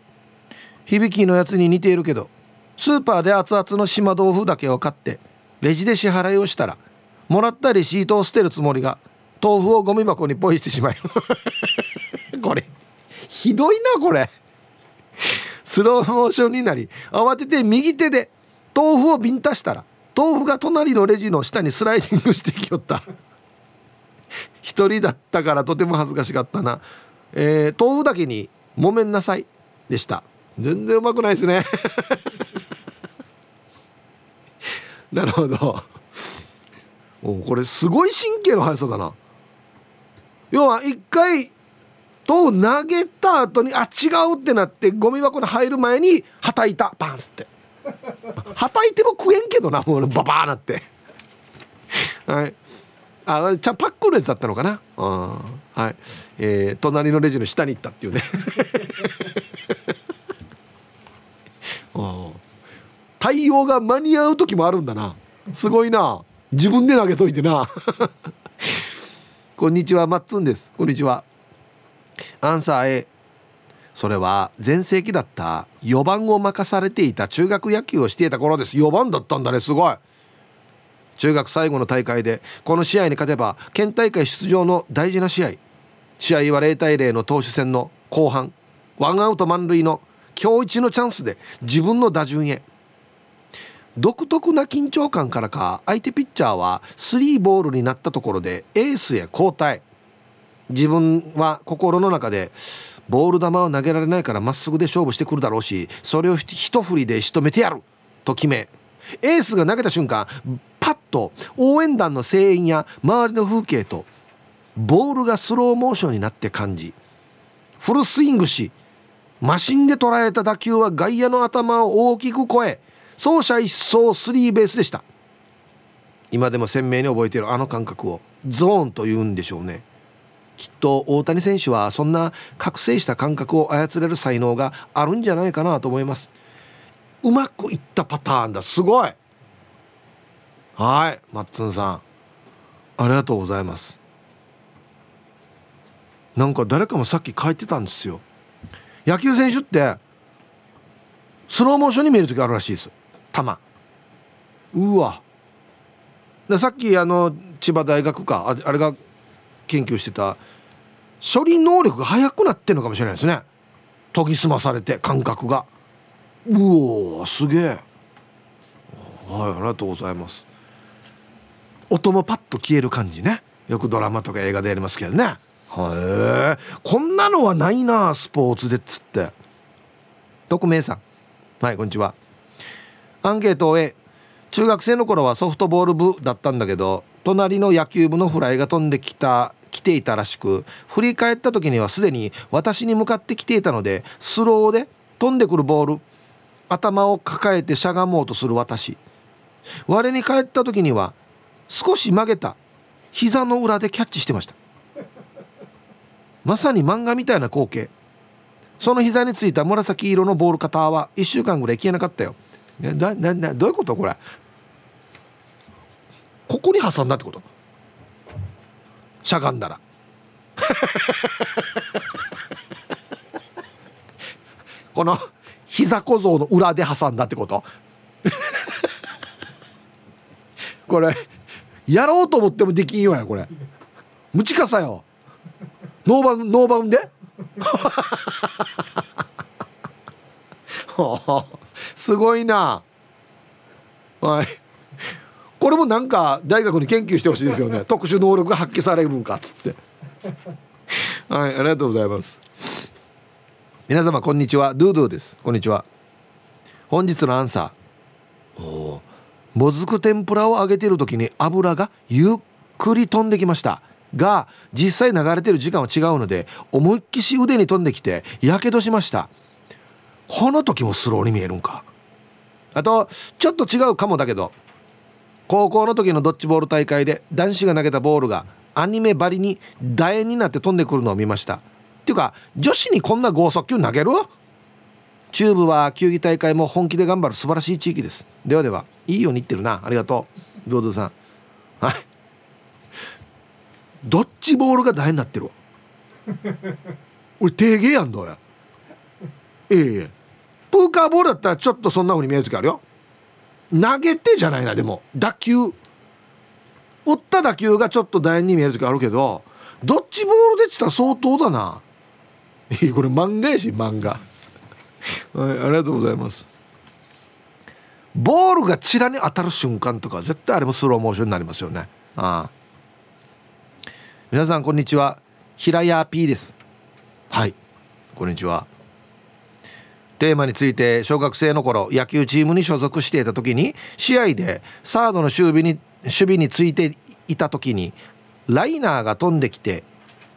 響きのやつに似ているけどスーパーで熱々の島豆腐だけを買ってレジで支払いをしたらもらったレシートを捨てるつもりが豆腐をゴミ箱にポイしてしまい これひどいなこれ。スローモーションになり慌てて右手で豆腐をビンタしたら豆腐が隣のレジの下にスライディングしてきよった。一人だったからとても恥ずかしかったな、えー、豆腐だけに「ごめんなさい」でした。全然うまくないですね。なるほど。おこれすごい神経の速さだな。要は一回と投げた後にあ違うってなってゴミ箱に入る前にはたいた。パンスって。はたいても食えんけどなもうババーなって。はい。あちゃパックのやつだったのかな？うん。はい。えー、隣のレジの下に行ったっていうね。対応が間に合う時もあるんだな。すごいな。自分で投げといてな。こんにちはマッツンです。こんにちは。アンサー A それは全盛期だった4番を任されていた中学野球をしていた頃です。4番だったんだねすごい。中学最後の大会でこの試合に勝てば県大会出場の大事な試合。試合は0対0の投手戦の後半ワンアウト満塁の今日一のチャンスで自分の打順へ。独特な緊張感からか相手ピッチャーはスリーボールになったところでエースへ交代。自分は心の中でボール球を投げられないからまっすぐで勝負してくるだろうしそれを一振りで仕留めてやる。と決めエースが投げた瞬間パッと応援団の声援や周りの風景とボールがスローモーションになって感じフルスイングしマシンで捉えた打球は外野の頭を大きく超え走者一掃スリーベースでした。今でも鮮明に覚えているあの感覚をゾーンと言うんでしょうね。きっと大谷選手はそんな覚醒した感覚を操れる才能があるんじゃないかなと思います。うまくいったパターンだ。すごい。はいマッツンさん。ありがとうございます。なんか誰かもさっき書いてたんですよ。野球選手ってスローモーションに見える時あるらしいです。球。うわ。でさっきあの千葉大学かあれが研究してた処理能力が速くなってるのかもしれないですね。研ぎ澄まされて感覚が。うおすげえ。はいありがとうございます。音もパッと消える感じね。よくドラマとか映画でやりますけどね。はいこんなのはないなスポーツでっつって。匿名さん。はいこんにちは。アンケートを終え中学生の頃はソフトボール部だったんだけど隣の野球部のフライが飛んできた。来ていたらしく振り返った時にはすでに私に向かってきていたのでスローで飛んでくるボール頭を抱えてしゃがもうとする私。我に帰った時には少し曲げた膝の裏でキャッチしてました。まさに漫画みたいな光景。その膝についた紫色のボールカターは1週間ぐらい消えなかったよ。だだだどういうことこれ？ここに挟んだってこと？しゃがんだら。この膝小僧の裏で挟んだってこと？これやろうと思ってもできんよやこれ。無知かさよ。ノーバウンノーバウンで？すごいな。はい。これもなんか大学に研究してほしいですよね。特殊能力が発揮されるんかっつって。はいありがとうございます。皆様こんにちは。ドゥドゥです。こんにちは。本日のアンサー。おもずく天ぷらを揚げてる時に油がゆっくり飛んできました。が実際流れてる時間は違うので思いっきし腕に飛んできてやけどしました。この時もスローに見えるんか。あとちょっと違うかもだけど高校の時のドッジボール大会で男子が投げたボールがアニメばりに楕円になって飛んでくるのを見ました。っていうか女子にこんな剛速球投げる？中部は球技大会も本気で頑張る素晴らしい地域です。ではではいいように言ってるな。ありがとう。ドゥドさん。はい。ドッジボールが楕円になってるわ。俺定芸やんどうや。ええプーカーボールだったらちょっとそんな風に見える時あるよ。投げてじゃないなでも。打球打った打球がちょっと楕円に見える時あるけどドッジボールでってたら相当だな。これ漫画やし漫画。はいありがとうございます。ボールがチラに当たる瞬間とか絶対あれもスローモーションになりますよね。ああ。皆さんこんにちは。平屋 P です。はい。こんにちは。テーマについて小学生の頃野球チームに所属していた時に試合でサードの守備に守備についていた時にライナーが飛んできて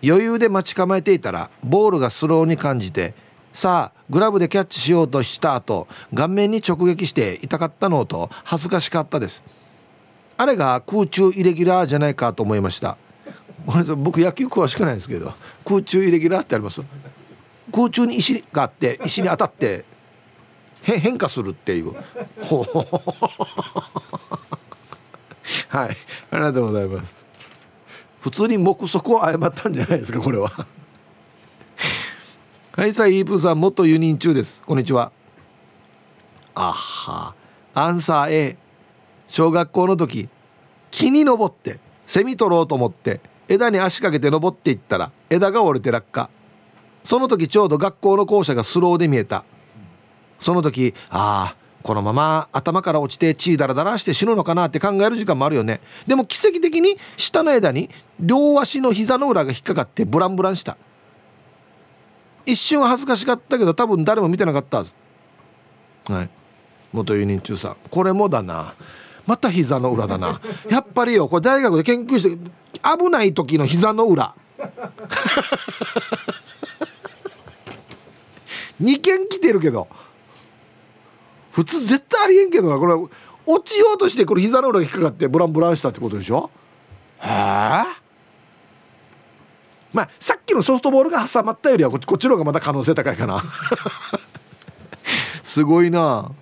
余裕で待ち構えていたらボールがスローに感じてさあグラブでキャッチしようとした後顔面に直撃して痛かったのと恥ずかしかったです。あれが空中イレギュラーじゃないかと思いました。僕野球詳しくないですけど空中イレギュラーってあります？空中に石があって石に当たって変化するっていう。はい。ありがとうございます。普通に目測を誤ったんじゃないですかこれは。はいさあイープーさん元輸入中です。こんにちは。あは。アンサー A 小学校の時木に登ってセミ取ろうと思って枝に足かけて登っていったら枝が折れて落下その時ちょうど学校の校舎がスローで見えた。その時ああこのまま頭から落ちて血だらだらして死ぬのかなって考える時間もあるよね。でも奇跡的に下の枝に両足の膝の裏が引っかかってブランブランした。一瞬は恥ずかしかったけど多分誰も見てなかったはず。はい。元輸入中さんこれもだな。また膝の裏だな。やっぱりよこれ大学で研究して危ない時の膝の裏。2件来てるけど。普通絶対ありえんけどな。これ落ちようとしてこれ膝の裏引っかかってブランブランしたってことでしょ？へえまあさっきのソフトボールが挟まったよりはこっちこっちの方がまだ可能性高いかな。すごいな。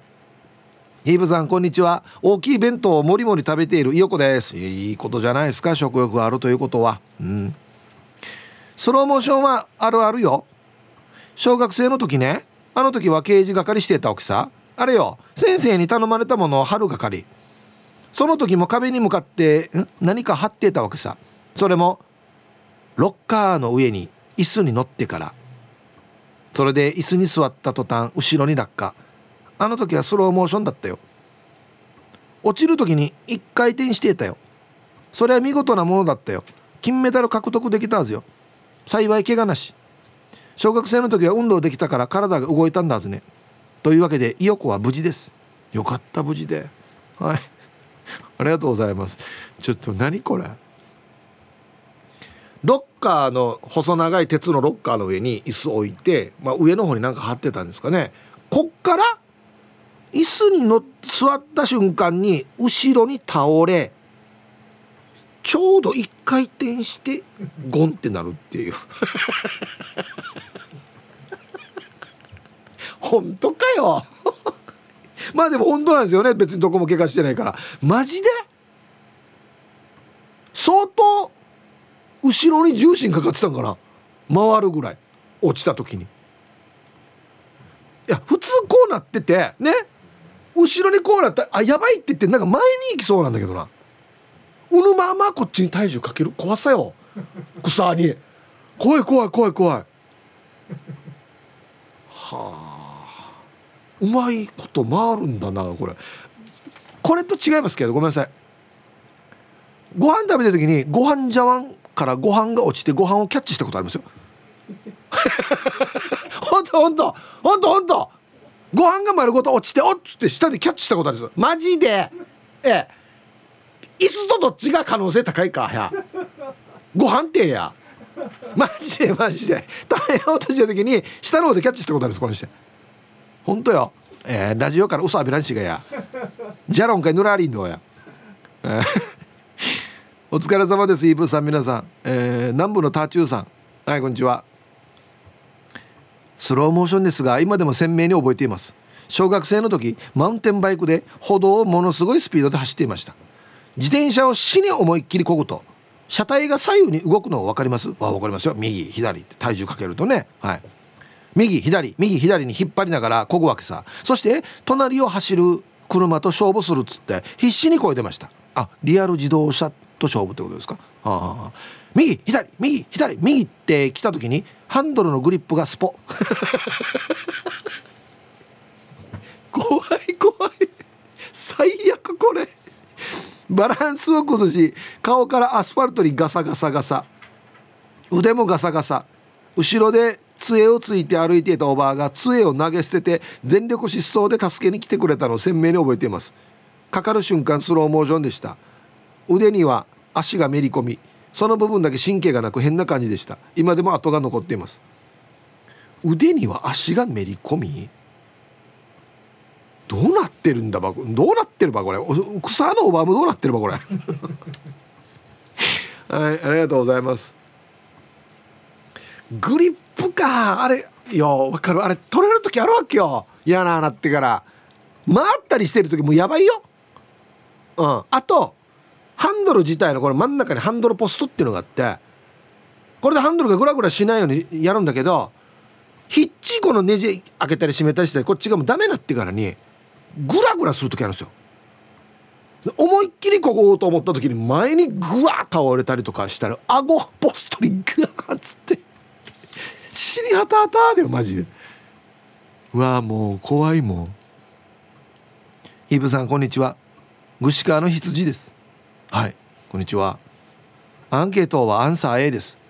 イーブさんこんにちは。大きい弁当をもりもり食べているいよこです。いいことじゃないですか。食欲があるということは。うん。スローモーションはあるあるよ。小学生の時ねあの時は刑事係してたわけさあれよ先生に頼まれたものを貼る係。その時も壁に向かって何か貼ってたわけさそれもロッカーの上に椅子に乗ってから。それで椅子に座った途端後ろに落下。あの時はスローモーションだったよ。落ちる時に1回転してたよ。それは見事なものだったよ。金メダル獲得できたはずよ。幸い怪我なし。小学生の時は運動できたから体が動いたんだはずね。というわけで伊代子は無事です。よかった無事で。はい。ありがとうございます。ちょっと何これ。ロッカーの細長い鉄のロッカーの上に椅子置いて、まあ、上の方になんか貼ってたんですかね。こっから椅子にの座った瞬間に後ろに倒れちょうど一回転してゴンってなるっていう。本当かよ。まあでも本当なんですよね。別にどこも怪我してないから。マジで？相当後ろに重心かかってたんかな。回るぐらい。落ちた時に。いや普通こうなっててね？後ろにこうなったらあやばいって言ってなんか前に行きそうなんだけどな。うぬままこっちに体重かける？怖さよ。草に。怖い怖い怖い怖い。はあ。うまいこと回るんだなこれ。これと違いますけどごめんなさい。ご飯食べてる時にご飯茶碗からご飯が落ちてご飯をキャッチしたことありますよ。ほんとほんとほんとほんとご飯が丸ごと落ちておっつって下でキャッチしたことあるんですよ。マジで。ええ。椅子とどっちが可能性高いかや。ご飯ってや。マジでマジで。食べようとした時に下の方でキャッチしたことあるんですこの人ほんとよ。えー、ラジオから嘘浴びらんしがや。じゃろんかいぬらりんどうや、お疲れ様ですイーブーさん皆さん、えー、南部のターチューさん。はいこんにちは。スローモーションですが今でも鮮明に覚えています。小学生の時マウンテンバイクで歩道をものすごいスピードで走っていました。自転車を死に思いっきりこぐと車体が左右に動くの分かります？あ分かりますよ。右左って体重かけるとね。はい。右左右左に引っ張りながらこぐわけさ。そして隣を走る車と勝負するっつって必死にこえてました。あリアル自動車と勝負ってことですか、はあ、右左右左右って来た時にハンドルのグリップがスポ。怖い怖い。最悪これ。バランスを崩し顔からアスファルトにガサガサガサ。腕もガサガサ。後ろで杖をついて歩いていたおばあが杖を投げ捨てて全力疾走で助けに来てくれたのを鮮明に覚えています。かかる瞬間スローモーションでした。腕には足がめり込みその部分だけ神経がなく変な感じでした。今でも跡が残っています。腕には足がめり込みどうなってるんだばどうなってるばこれ。草のおばもどうなってるばこれ。はいありがとうございます。グリップか。あれよわかる。あれ取れる時あるわけよ。嫌ななってから。回ったりしてる時もうやばいよ。うん。あとハンドル自体のこれ真ん中にハンドルポストっていうのがあって。これでハンドルがグラグラしないようにやるんだけどひっちこのネジ開けたり閉めたりしてこっちがもうダメなってからにグラグラする時あるんですよ。思いっきりここうと思った時に前にグワー倒れたりとかしたら顎ポストにグワーっつって。死にはたはただよマジで。うわもう怖いもん。イブさんこんにちは。串川の羊です。はい。こんにちは。アンケートはアンサー A です。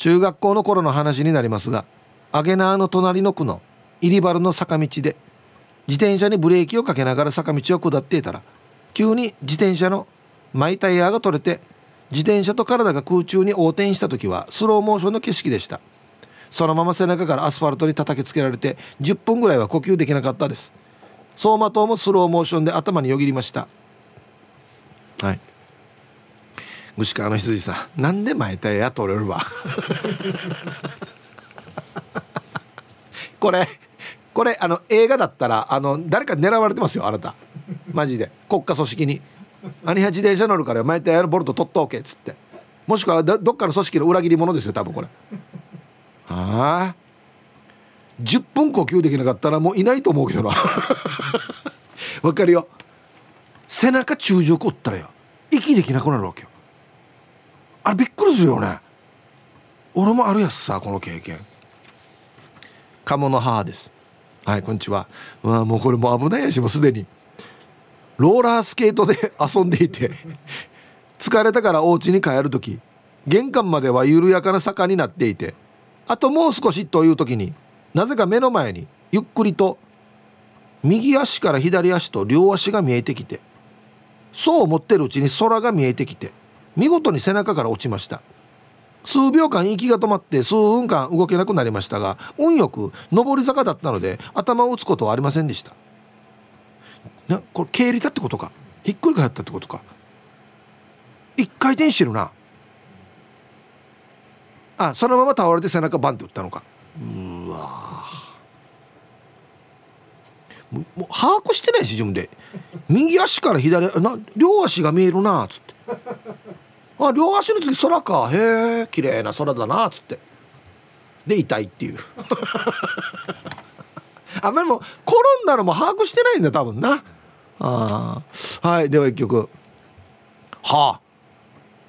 中学校の頃の話になりますがアゲナーの隣の区の入り原の坂道で自転車にブレーキをかけながら坂道を下っていたら急に自転車のマイタイヤが取れて自転車と体が空中に横転した時はスローモーションの景色でしたそのまま背中からアスファルトに叩きつけられて10分ぐらいは呼吸できなかったです。走馬灯もスローモーションで頭によぎりました。はい。虫川の羊さんなんで前タイヤ取れるわ？これこれあの映画だったらあの誰か狙われてますよあなた。マジで。国家組織に「兄は自転車乗るから前タイヤのボルト取っとけ」っつって。もしくはどっかの組織の裏切り者ですよ多分これああ10分呼吸できなかったらもういないと思うけどな。わかるよ。背中中軸打ったらよ。息できなくなるわけよ。あれびっくりするよね。俺もあるやつさこの経験。鴨の母です。はいこんにちは。まあもうこれもう危ないやしもうすでに。ローラースケートで 遊んでいて疲れたからお家に帰る時玄関までは緩やかな坂になっていてあともう少しという時になぜか目の前にゆっくりと右足から左足と両足が見えてきてそう思ってるうちに空が見えてきて見事に背中から落ちました。数秒間息が止まって数分間動けなくなりましたが運よく上り坂だったので頭を打つことはありませんでした。なこれ経理たってことか。ひっくり返ったってことか。一回転してるな。あそのまま倒れて背中バンって打ったのか。うわ。もう把握してないし自分で。右足から左な両足が見えるなっつって。あ両足の次空か。へえ綺麗な空だなっつって。で痛いっていう。あんまりもう転んだのも把握してないんだ多分な。あはいでは一曲。はあ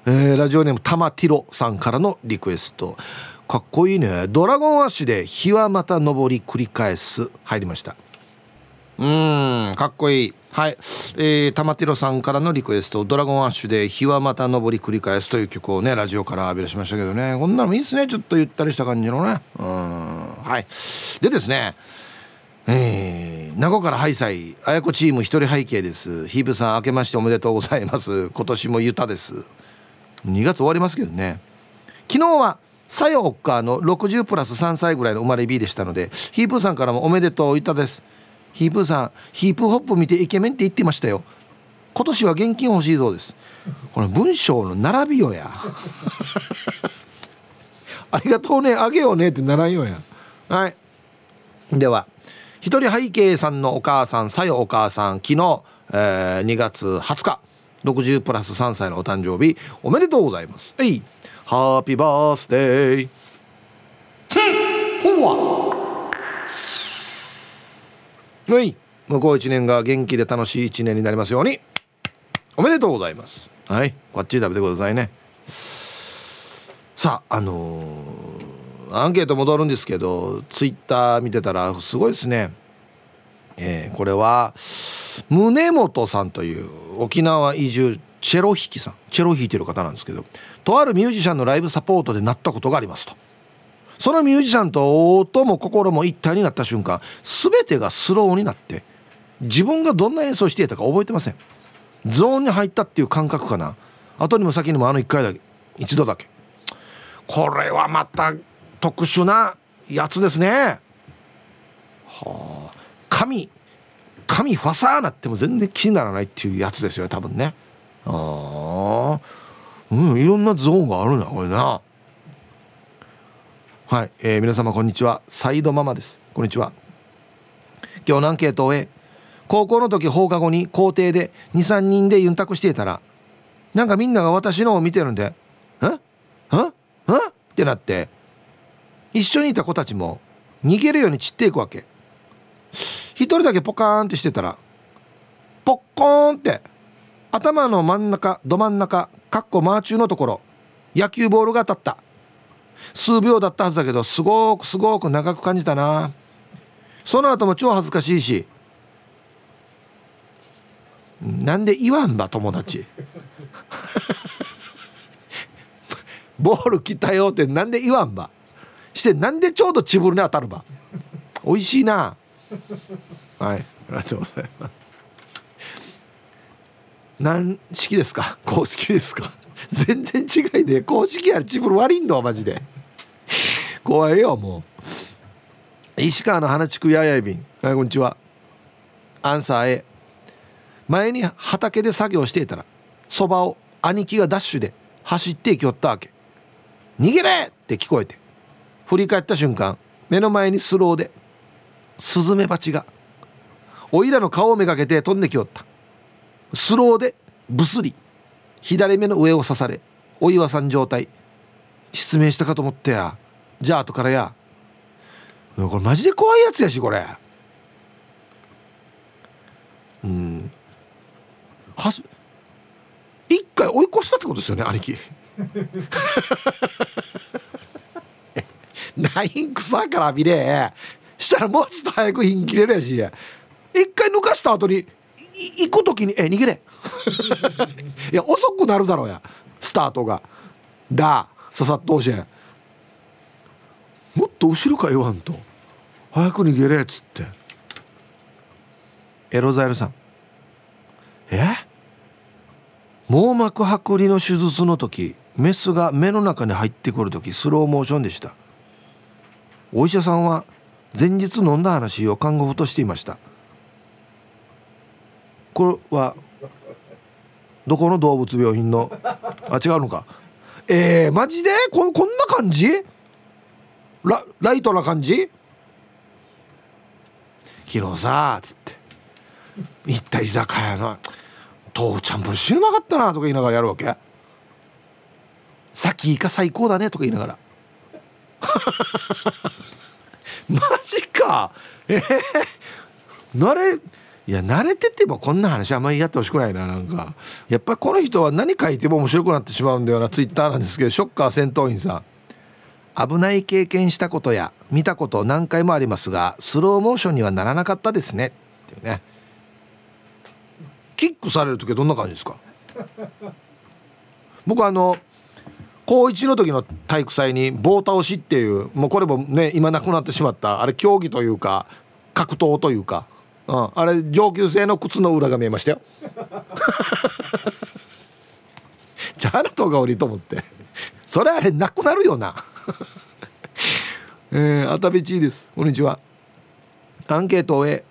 えー、ラジオネームたまティロさんからのリクエスト。かっこいいね。ドラゴンアッシュで日はまた昇り繰り返す。入りました。うんかっこいい。はい、えー、玉ティロさんからのリクエスト「ドラゴンアッシュで日はまた昇り繰り返す」という曲をねラジオから浴び出しましたけどね。こんなのいいですね。ちょっとゆったりした感じのね。うん。はい。でですね。えー、名護からハイサイ。綾子チーム一人背景です。ヒープさん明けましておめでとうございます。今年もユタです2月終わりますけどね。昨日はさよおっかの60プラス3歳ぐらいの生まれ B でしたのでヒープーさんからもおめでとういたです。ヒープーさんヒープホップ見てイケメンって言ってましたよ。今年は現金欲しいそうです。この文章の並びよや。ありがとうねあげようねってならんよや。はい。では一人背景さんのお母さんさよお母さん昨日、えー、2月20日。60プラス3歳のお誕生日おめでとうございます。えい。ハッピーバースデーはい。向こう1年が元気で楽しい1年になりますように。おめでとうございます。はい。こっち食べてくださいね。さああのー、アンケート戻るんですけどツイッター見てたらすごいですね。えー、これは宗本さんという沖縄移住チェロ弾きさん。チェロ弾いてる方なんですけどとあるミュージシャンのライブサポートでなったことがありますと。そのミュージシャンと音も心も一体になった瞬間全てがスローになって自分がどんな演奏していたか覚えてません。ゾーンに入ったっていう感覚かな。後にも先にもあの1回だけ一度だけ。これはまた特殊なやつですね。はあ。髪髪ファサーなっても全然気にならないっていうやつですよね多分ね。ああうんいろんなゾーンがあるなこれな。はい、えー、皆様こんにちは。サイドママです。こんにちは。今日のアンケートを終え高校の時放課後に校庭で23人でユンタクしていたらなんかみんなが私のを見てるんで「んんんってなって一緒にいた子たちも逃げるように散っていくわけ。一人だけポカーンってしてたらポッコーンって頭の真ん中ど真ん中かっこマーチューのところ野球ボールが当たった。数秒だったはずだけどすごくすごく長く感じたな。その後も超恥ずかしいしなんで言わんば友達。ボール来たよってなんで言わんば。してなんでちょうどチブルに当たるば。美味しいな。はいありがとうございます。何式ですか？公式ですか？全然違いで公式やるチブル悪いんだマジで。怖いよもう。石川の花地区ややいびん。はいこんにちは。アンサー A 前に畑で作業していたらそばを兄貴がダッシュで走って行きよったわけ。逃げれって聞こえて。振り返った瞬間目の前にスローでスズメバチがおいらの顔をめがけて飛んできよった。スローでブスリ。左目の上を刺されお岩さん状態。失明したかと思ってや。じゃあ後からや。これマジで怖いやつやしこれ。うん。はす一回追い越したってことですよね兄貴。ナインクサから浴びれしたらもうちょっと早く品切れるやし。一回抜かした後に行く時に「え逃げれ」いや遅くなるだろうや。スタートが「だ。ささっと教えもっと後ろか言わんと。早く逃げれ」っつって。エロザイルさん。え？網膜剥離の手術の時メスが目の中に入ってくる時スローモーションでした。お医者さんは前日飲んだ話を看護婦としていました。これはどこの動物病院の？あ違うのか。えー、マジで？ここんな感じ？ラライトな感じ？昨日さっつって。行った居酒屋の豆腐ちゃんぽん死ぬまかったなとか言いながらやるわけ。先イカ最高だねとか言いながら。マジか。えー、慣れいや慣れててもこんな話あんまりやってほしくないななんか。やっぱこの人は何書いても面白くなってしまうんだよなツイッターなんですけどショッカー戦闘員さん。危ない経験したことや見たこと何回もありますがスローモーションにはならなかったですね。っていうね。キックされる時はどんな感じですか？僕あの高1の時の体育祭に棒倒しっていうもうこれもね今なくなってしまったあれ競技というか格闘というか、うん、あれ上級生の靴の裏が見えましたよ。じゃああなたがおりと思って。それあれなくなるよな。えー、あたびちです。こんにちは。アンケートを終え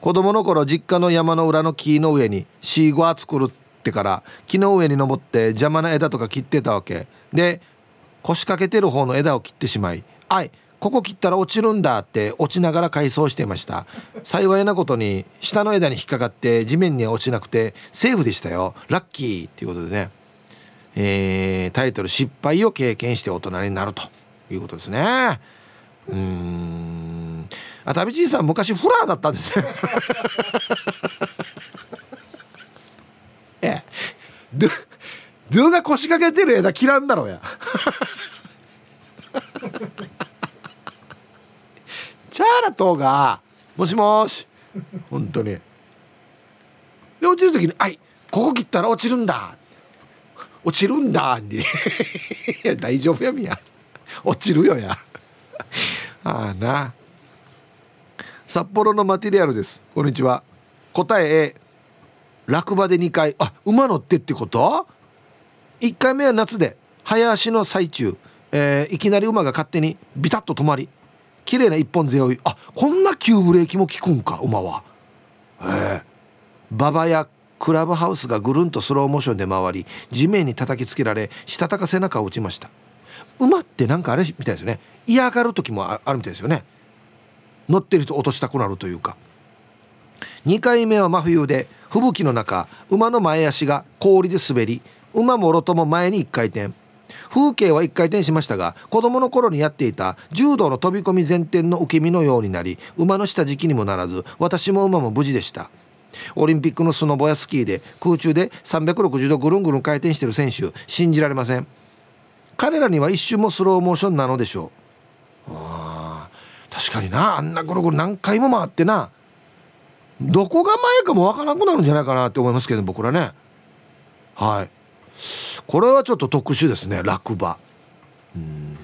子供の頃実家の山の裏の木の上にシーゴア作るってから木の上に登って邪魔な枝とか切ってたわけ。で腰掛けてる方の枝を切ってしまい「あいここ切ったら落ちるんだ」って落ちながら改装していました。幸いなことに下の枝に引っかかって地面には落ちなくてセーフでしたよ。ラッキーっていうことでね。えー、タイトル「失敗を経験して大人になる」と。いうことですね。うん。あ旅じいさん昔フラーだったんですねええ。ドドゥが腰掛けてる枝切らんだろうや。チャーラトがもしもし。本当に。で落ちる時に「あいここ切ったら落ちるんだ」落ちるんだに。い や大丈夫やみや。落ちるよや。ああな。札幌のマテリアルです。こんにちは。答え A 落馬で2回。あ馬乗ってってこと？1回目は夏で。早足の最中、えー、いきなり馬が勝手にビタッと止まり。綺麗な一本背負い。あこんな急ブレーキも効くんか馬は。ええ馬場やクラブハウスがぐるんとスローモーションで回り地面に叩きつけられしたたか背中を打ちました。馬ってなんかあれみたいですよね。嫌がる時もあるみたいですよね。乗ってると落としたくなるというか。2回目は真冬で吹雪の中馬の前足が氷で滑り馬もろとも前に1回転。風景は1回転しましたが子供の頃にやっていた柔道の飛び込み前転の受け身のようになり馬の下敷きにもならず私も馬も無事でした。オリンピックのスノボやスキーで空中で360度ぐるんぐるん回転してる選手信じられません。彼らには一瞬もスローモーションなのでしょう。あ確かになあんなぐるぐる何回も回ってな。どこが前かもわからなくなるんじゃないかなって思いますけど僕らね。はい。これはちょっと特殊ですね落馬。うん。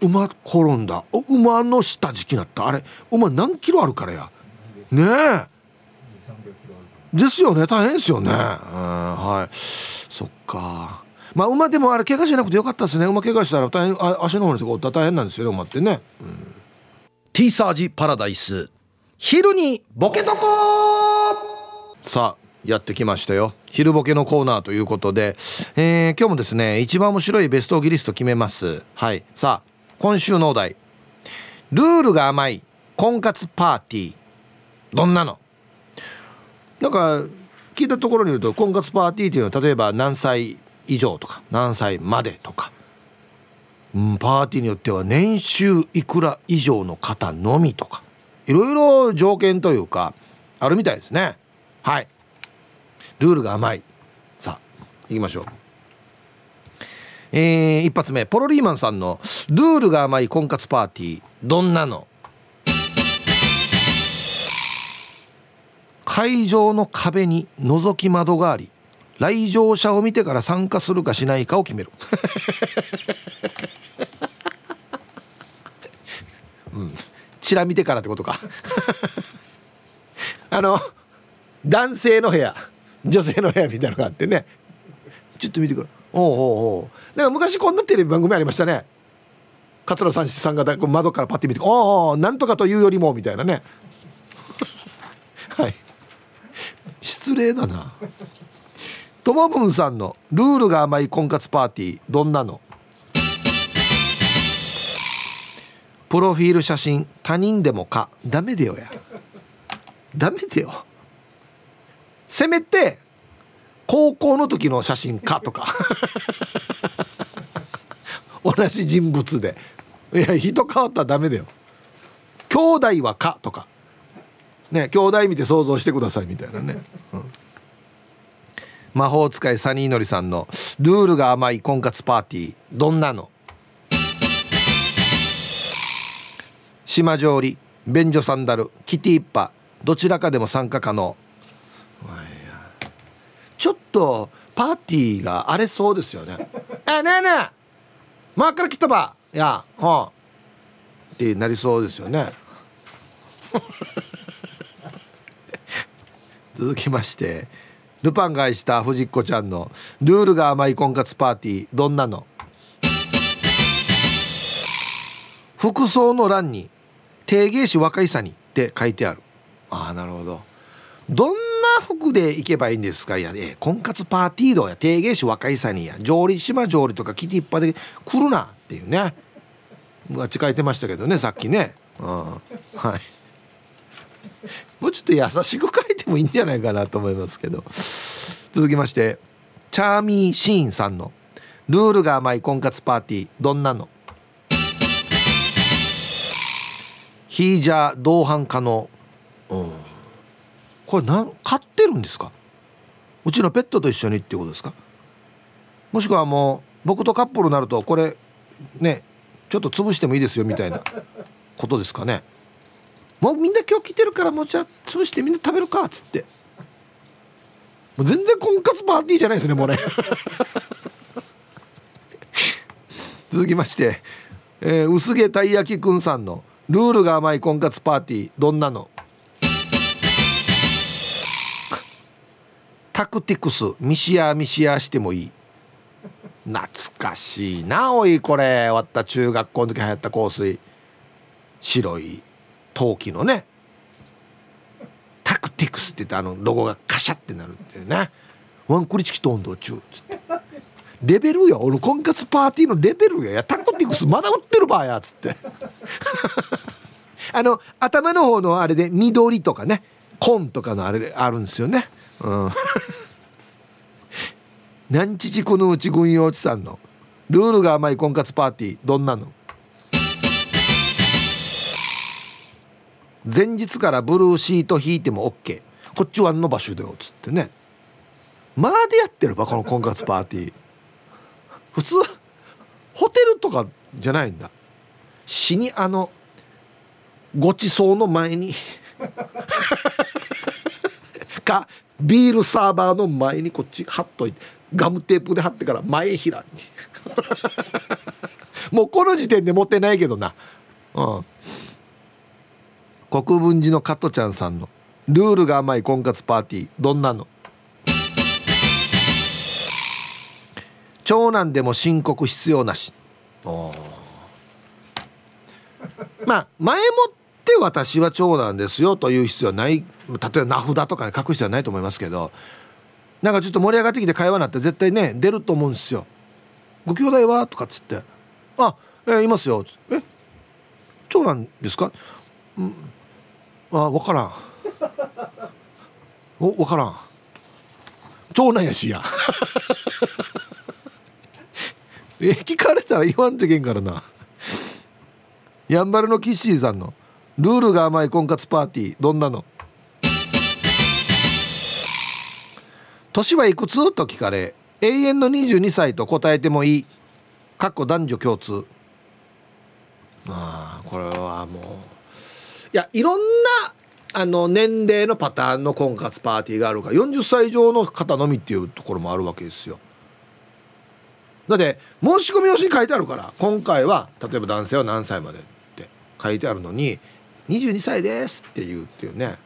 馬転んだ。馬の下敷きになった。あれ馬何キロあるからや。ねえ。ですよね。大変ですよね、うん、はい。そっか。まあ馬でもあれ怪我しなくてよかったですね。馬怪我したら大変あ足の方にとこ大変なんですよね馬ってね、うん、T サージパラダイス。昼にボケとこさあやってきましたよ。昼ボケのコーナーということで、えー、今日もですね一番面白いベストギリスト決めます。はい。さあ今週のお題。ルールが甘い婚活パーティー。どんなの？なんか聞いたところによると婚活パーティーというのは例えば何歳以上とか何歳までとか、うん、パーティーによっては年収いくら以上の方のみとか。いろいろ条件というかあるみたいですね。はい。ルールが甘い。さあ行きましょう。えー、一発目。ポロリーマンさんの「ルールが甘い婚活パーティー。どんなの?」会場の壁に覗き窓があり来場者を見てから参加するかしないかを決める。う んチラ見てからってことか。あの男性の部屋女性の部屋みたいなのがあってね。ちょっと見てくれおうおうおう。だから昔こんなテレビ番組ありましたね。桂三枝さんが窓からパッて見て「おおなんとかというよりも」みたいなね。はい。失礼だな。ともぶんさんの「ルールが甘い婚活パーティーどんなの?」プロフィール写真他人でもかダメでよや。ダメでよ。せめて高校の時の写真かとか。同じ人物で。いや人変わったらダメだよ。兄弟はかとか。ね兄弟見て想像してくださいみたいなね、うん、魔法使いサニーのりさんのルールが甘い婚活パーティー。どんなの？島上り便所サンダルキティッパどちらかでも参加可能。ちょっとパーティーが荒れそうですよね。えねえねえ真っから来たばいやはあってなりそうですよね。続きましてルパンが愛した藤子ちゃんのルールが甘い婚活パーティーどんなの？服装の欄に「定芸師若いさに」って書いてある。ああなるほど。どんな服で行けばいいんですか？いや、え婚活パーティー道や定芸師若いさにや。上理島上理とかキティッパで来るなっていうね。あっち書いてましたけどねさっきね。うん。はい。もうちょっと優しく書いてもいいんじゃないかなと思いますけど。続きましてチャーミーシーンさんの「ルールが甘い婚活パーティーどんなの?」ヒージャー同伴可能。うん。これな飼ってるんですか？うちのペットと一緒にっていうことですか？もしくはもう僕とカップルになるとこれねちょっと潰してもいいですよみたいなことですかね？もうみんな今日来てるからもうじゃあ潰してみんな食べるかっつって。もう全然婚活パーティーじゃないですねもうね。続きまして、えー、薄毛たい焼きくんさんの「ルールが甘い婚活パーティーどんなの?」タクティクスミシアミシアしてもいい。懐かしいなおいこれ。終わった中学校の時流行った香水。白い陶器のね。タクティクスって言ってあのロゴがカシャってなるっていうね。ワンクリチキと運動中つって。レベルよ俺婚活パーティーのレベルや。やタクティクスまだ売ってるばやっつって。あの頭の方のあれで緑とかね。紺とかのあれあるんですよね。うん。何ちこのうち軍用地さんの？ルールが甘い婚活パーティーどんなの？前日からブルーシート引いても OK こっちはあの場所だよっつってね。まあでやってるばこの婚活パーティー。普通ホテルとかじゃないんだ。死にあのごちそうの前に。かビールサーバーの前にこっち貼っといてガムテープで貼ってから前平に もうこの時点で持ってないけどな。うん。国分寺の加トちゃんさんのルールが甘い婚活パーティーどんなの？長男でも申告必要なし。まあ前もって私は長男ですよという必要はない。例えば名札とかに書く必要はないと思いますけど。なんかちょっと盛り上がってきて会話になって絶対ね出ると思うんですよ。ご兄弟は？とかっつって「あえー、いますよ」え長男ですか?」うん「あ分からん」お分からん。長男やしやえ聞かれたら言わんといけんからな。やんばるのキッシーさんの「ルールが甘い婚活パーティーどんなの?」年はいくつ？と聞かれ永遠の22歳と答えてもいい。かっこ男女共通。まあこれはもう。いやいろんなあの年齢のパターンの婚活パーティーがあるから40歳以上の方のみっていうところもあるわけですよ。だって申し込み用紙に書いてあるから今回は例えば男性は何歳までって書いてあるのに22歳ですって言うっていうね、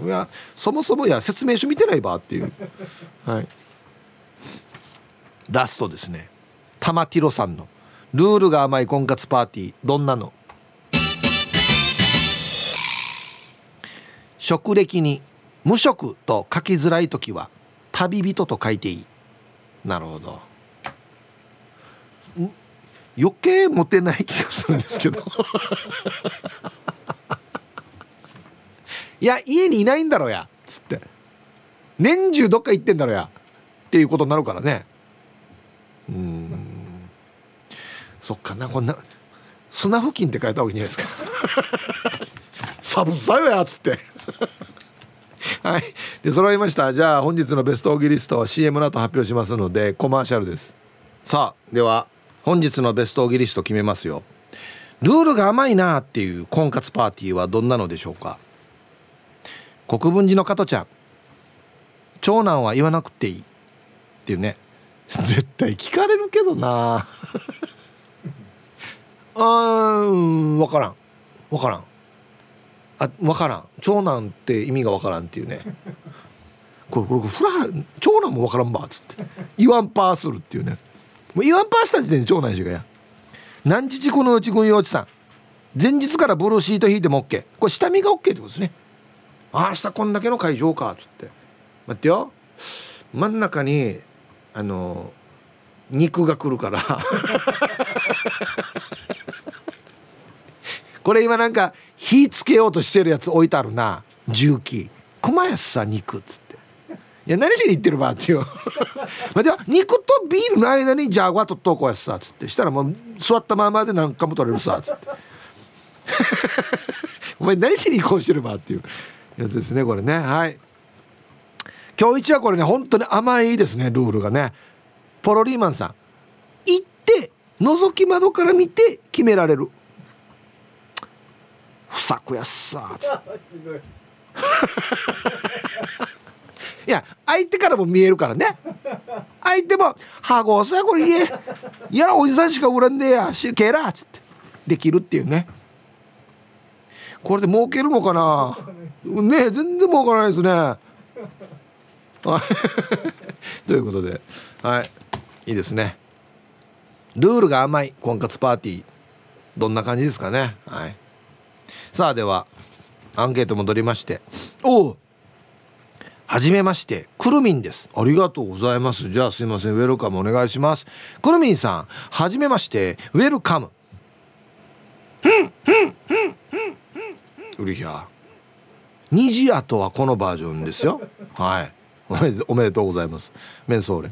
うん、いやそもそもいや説明書見てないばっていう。はい。ラストですね。玉ティロさんのルールが甘い婚活パーティーどんなの？職歴に無職と書きづらい時は旅人と書いていい。なるほど。余計モテない気がするんですけど。いや家にいないんだろうやつって。年中どっか行ってんだろうやっていうことになるからね。うん。そっかなこんな砂付近って書いた方がいいんじゃないですか。寒さよやっつって。はい。で揃いました。じゃあ本日のベストオギリストは CM の後発表しますのでコマーシャルです。さあでは。本日のベストギリスト決めますよ。ルールが甘いなっていう婚活パーティーはどんなのでしょうか？国分寺の加トちゃん。長男は言わなくていい。っていうね。絶対聞かれるけどな。うん分からん。分からん。あ分からん。長男って意味が分からんっていうね。これこれフラ長男も分からんばっつって。言わんパーするっていうね。もう言わんパーした時点で長男しがや。何日このうち軍用地さん。前日からブルーシート引いても OK これ下見が OK ってことですね。ああ明日こんだけの会場かっつって。待ってよ。真ん中にあの肉が来るから。これ今なんか火つけようとしてるやつ置いてあるな。重機。熊安さ肉っつって。いや何しに言ってるばっていう。まあでは肉とビールの間にジャーゴ取っとこうやつさっつって。したらもう座ったままで何かも取れるさっつって。お前何しに移行してるばっていう。やつですねこれね。はい。今日一はこれね本当に甘いですねルールがね。ポロリーマンさん。行って覗き窓から見て決められる。不作やっさつって。いや相手からも見えるからね。相手も「はごさこれ言えいやおじさんしか売らんでやしけら」っつってできるっていうね。これで儲けるのかな？ね全然儲からないですね。ということではい。いいですね。ルールが甘い婚活パーティー。どんな感じですかね。はい。さあではアンケート戻りまして。おおはじめましてくるみんです。ありがとうございます。じゃあすいません。ウェルカムお願いします。くるみんさんはじめまして。ウェルカム。うりひゃ2時後はこのバージョンですよ。はい。おめでとうございます。メンソーレ。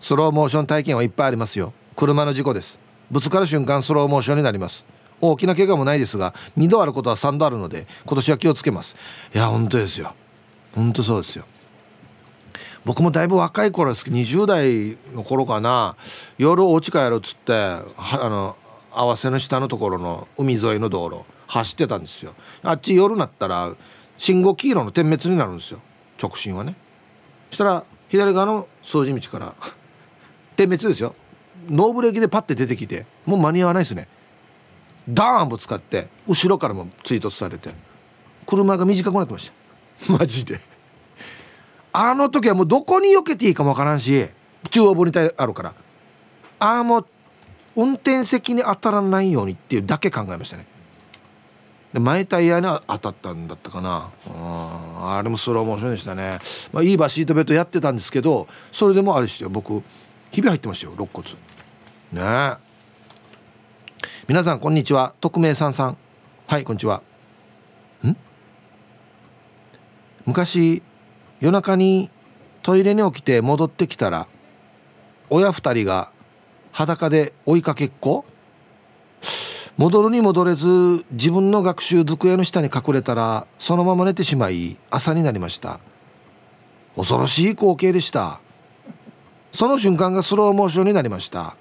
スローモーション体験はいっぱいありますよ。車の事故です。ぶつかる瞬間スローモーションになります。大きな怪我もないですが2度あることは3度あるので今年は気をつけます。いや本当ですよ本当そうですよ。僕もだいぶ若い頃です。けど20代の頃かな。夜お家帰るっつってあの合わせの下のところの海沿いの道路走ってたんですよ。あっち夜になったら信号黄色の点滅になるんですよ。直進はね。そしたら左側の掃除道から 点滅ですよ。ノーブレーキでパッて出てきてもう間に合わないですね。ダーンぶつかって後ろからも追突されて車が短くなってました。マジで。あの時はもうどこに避けていいかもわからんし中央分離帯あるから。ああもう運転席に当たらないようにっていうだけ考えましたね。で前タイヤに当たったんだったかな。ああれもスローモーションでしたね、まあ、いいバシートベルトやってたんですけどそれでもあれして僕ひび入ってましたよ肋骨。ねえ。皆さんこんにちは。匿名さんさん。はいこんにちはん昔夜中にトイレに起きて戻ってきたら親二人が裸で追いかけっこ？戻るに戻れず自分の学習机の下に隠れたらそのまま寝てしまい朝になりました。恐ろしい光景でした。その瞬間がスローモーションになりました。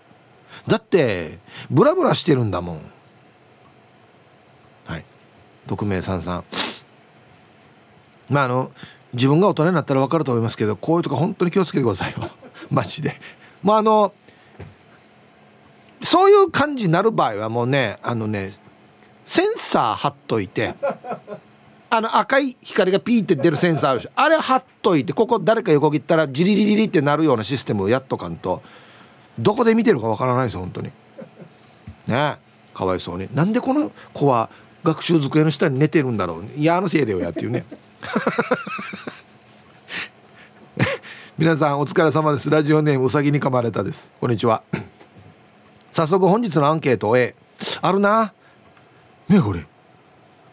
だってブラブラしてるんだもん。はい。匿名さんさん。まああの自分が大人になったら分かると思いますけどこういうとこ本当に気をつけてくださいよ。マジで。まああのそういう感じになる場合はもうねあのねセンサー貼っといて あの赤い光がピーって出るセンサーあるしあれ貼っといてここ誰か横切ったらジリリリリってなるようなシステムをやっとかんとどこで見てるかわからないです本当に。ねかわいそうに。なんでこの子は学習机の下に寝てるんだろう。いやあのせいでよやっていうね。皆さんお疲れ様です。ラジオネームうさぎに噛まれたです。こんにちは。早速本日のアンケート A あるな。ねこれ。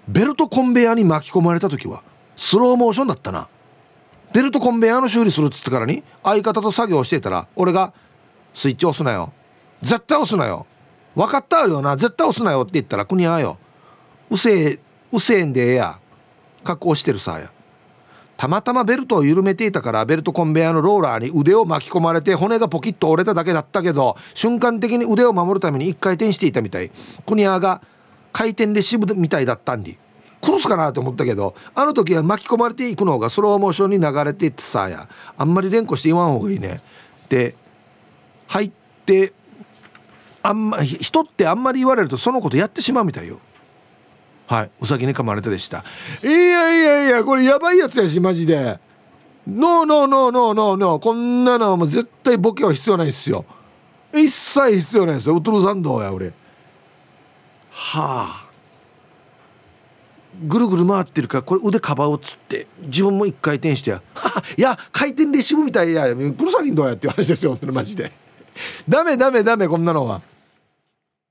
ベルトコンベヤに巻き込まれた時はスローモーションだったな。ベルトコンベヤの修理するっつってからに相方と作業してたら俺が「スイッチ押すなよ。絶対押すなよ。分かったあるよな。絶対押すなよ」って言ったら国はよ「うせえうせえんでええや。格好してるさや」たまたまベルトを緩めていたからベルトコンベヤーのローラーに腕を巻き込まれて骨がポキッと折れただけだったけど瞬間的に腕を守るために一回転していたみたい。クニアが回転レシーブみたいだったんに殺すかなと思ったけどあの時は巻き込まれていくのがスローモーションに流れていってさや。あんまり連呼して言わん方がいいね。で入ってあんま人ってあんまり言われるとそのことやってしまうみたいよ。はい。うさぎに噛まれたでした。いやいやいやこれやばいやつやしマジで。ノーノーノーノーノーノーこんなのはもう絶対ボケは必要ないっすよ。一切必要ないですよ。ウトロサンドや俺。はあ。ぐるぐる回ってるからこれ腕カバーをつって自分も一回転してや「いや回転レシーブみたいや。プロサリンどうや」っていう話ですよマジで。ダメダメダメこんなのは。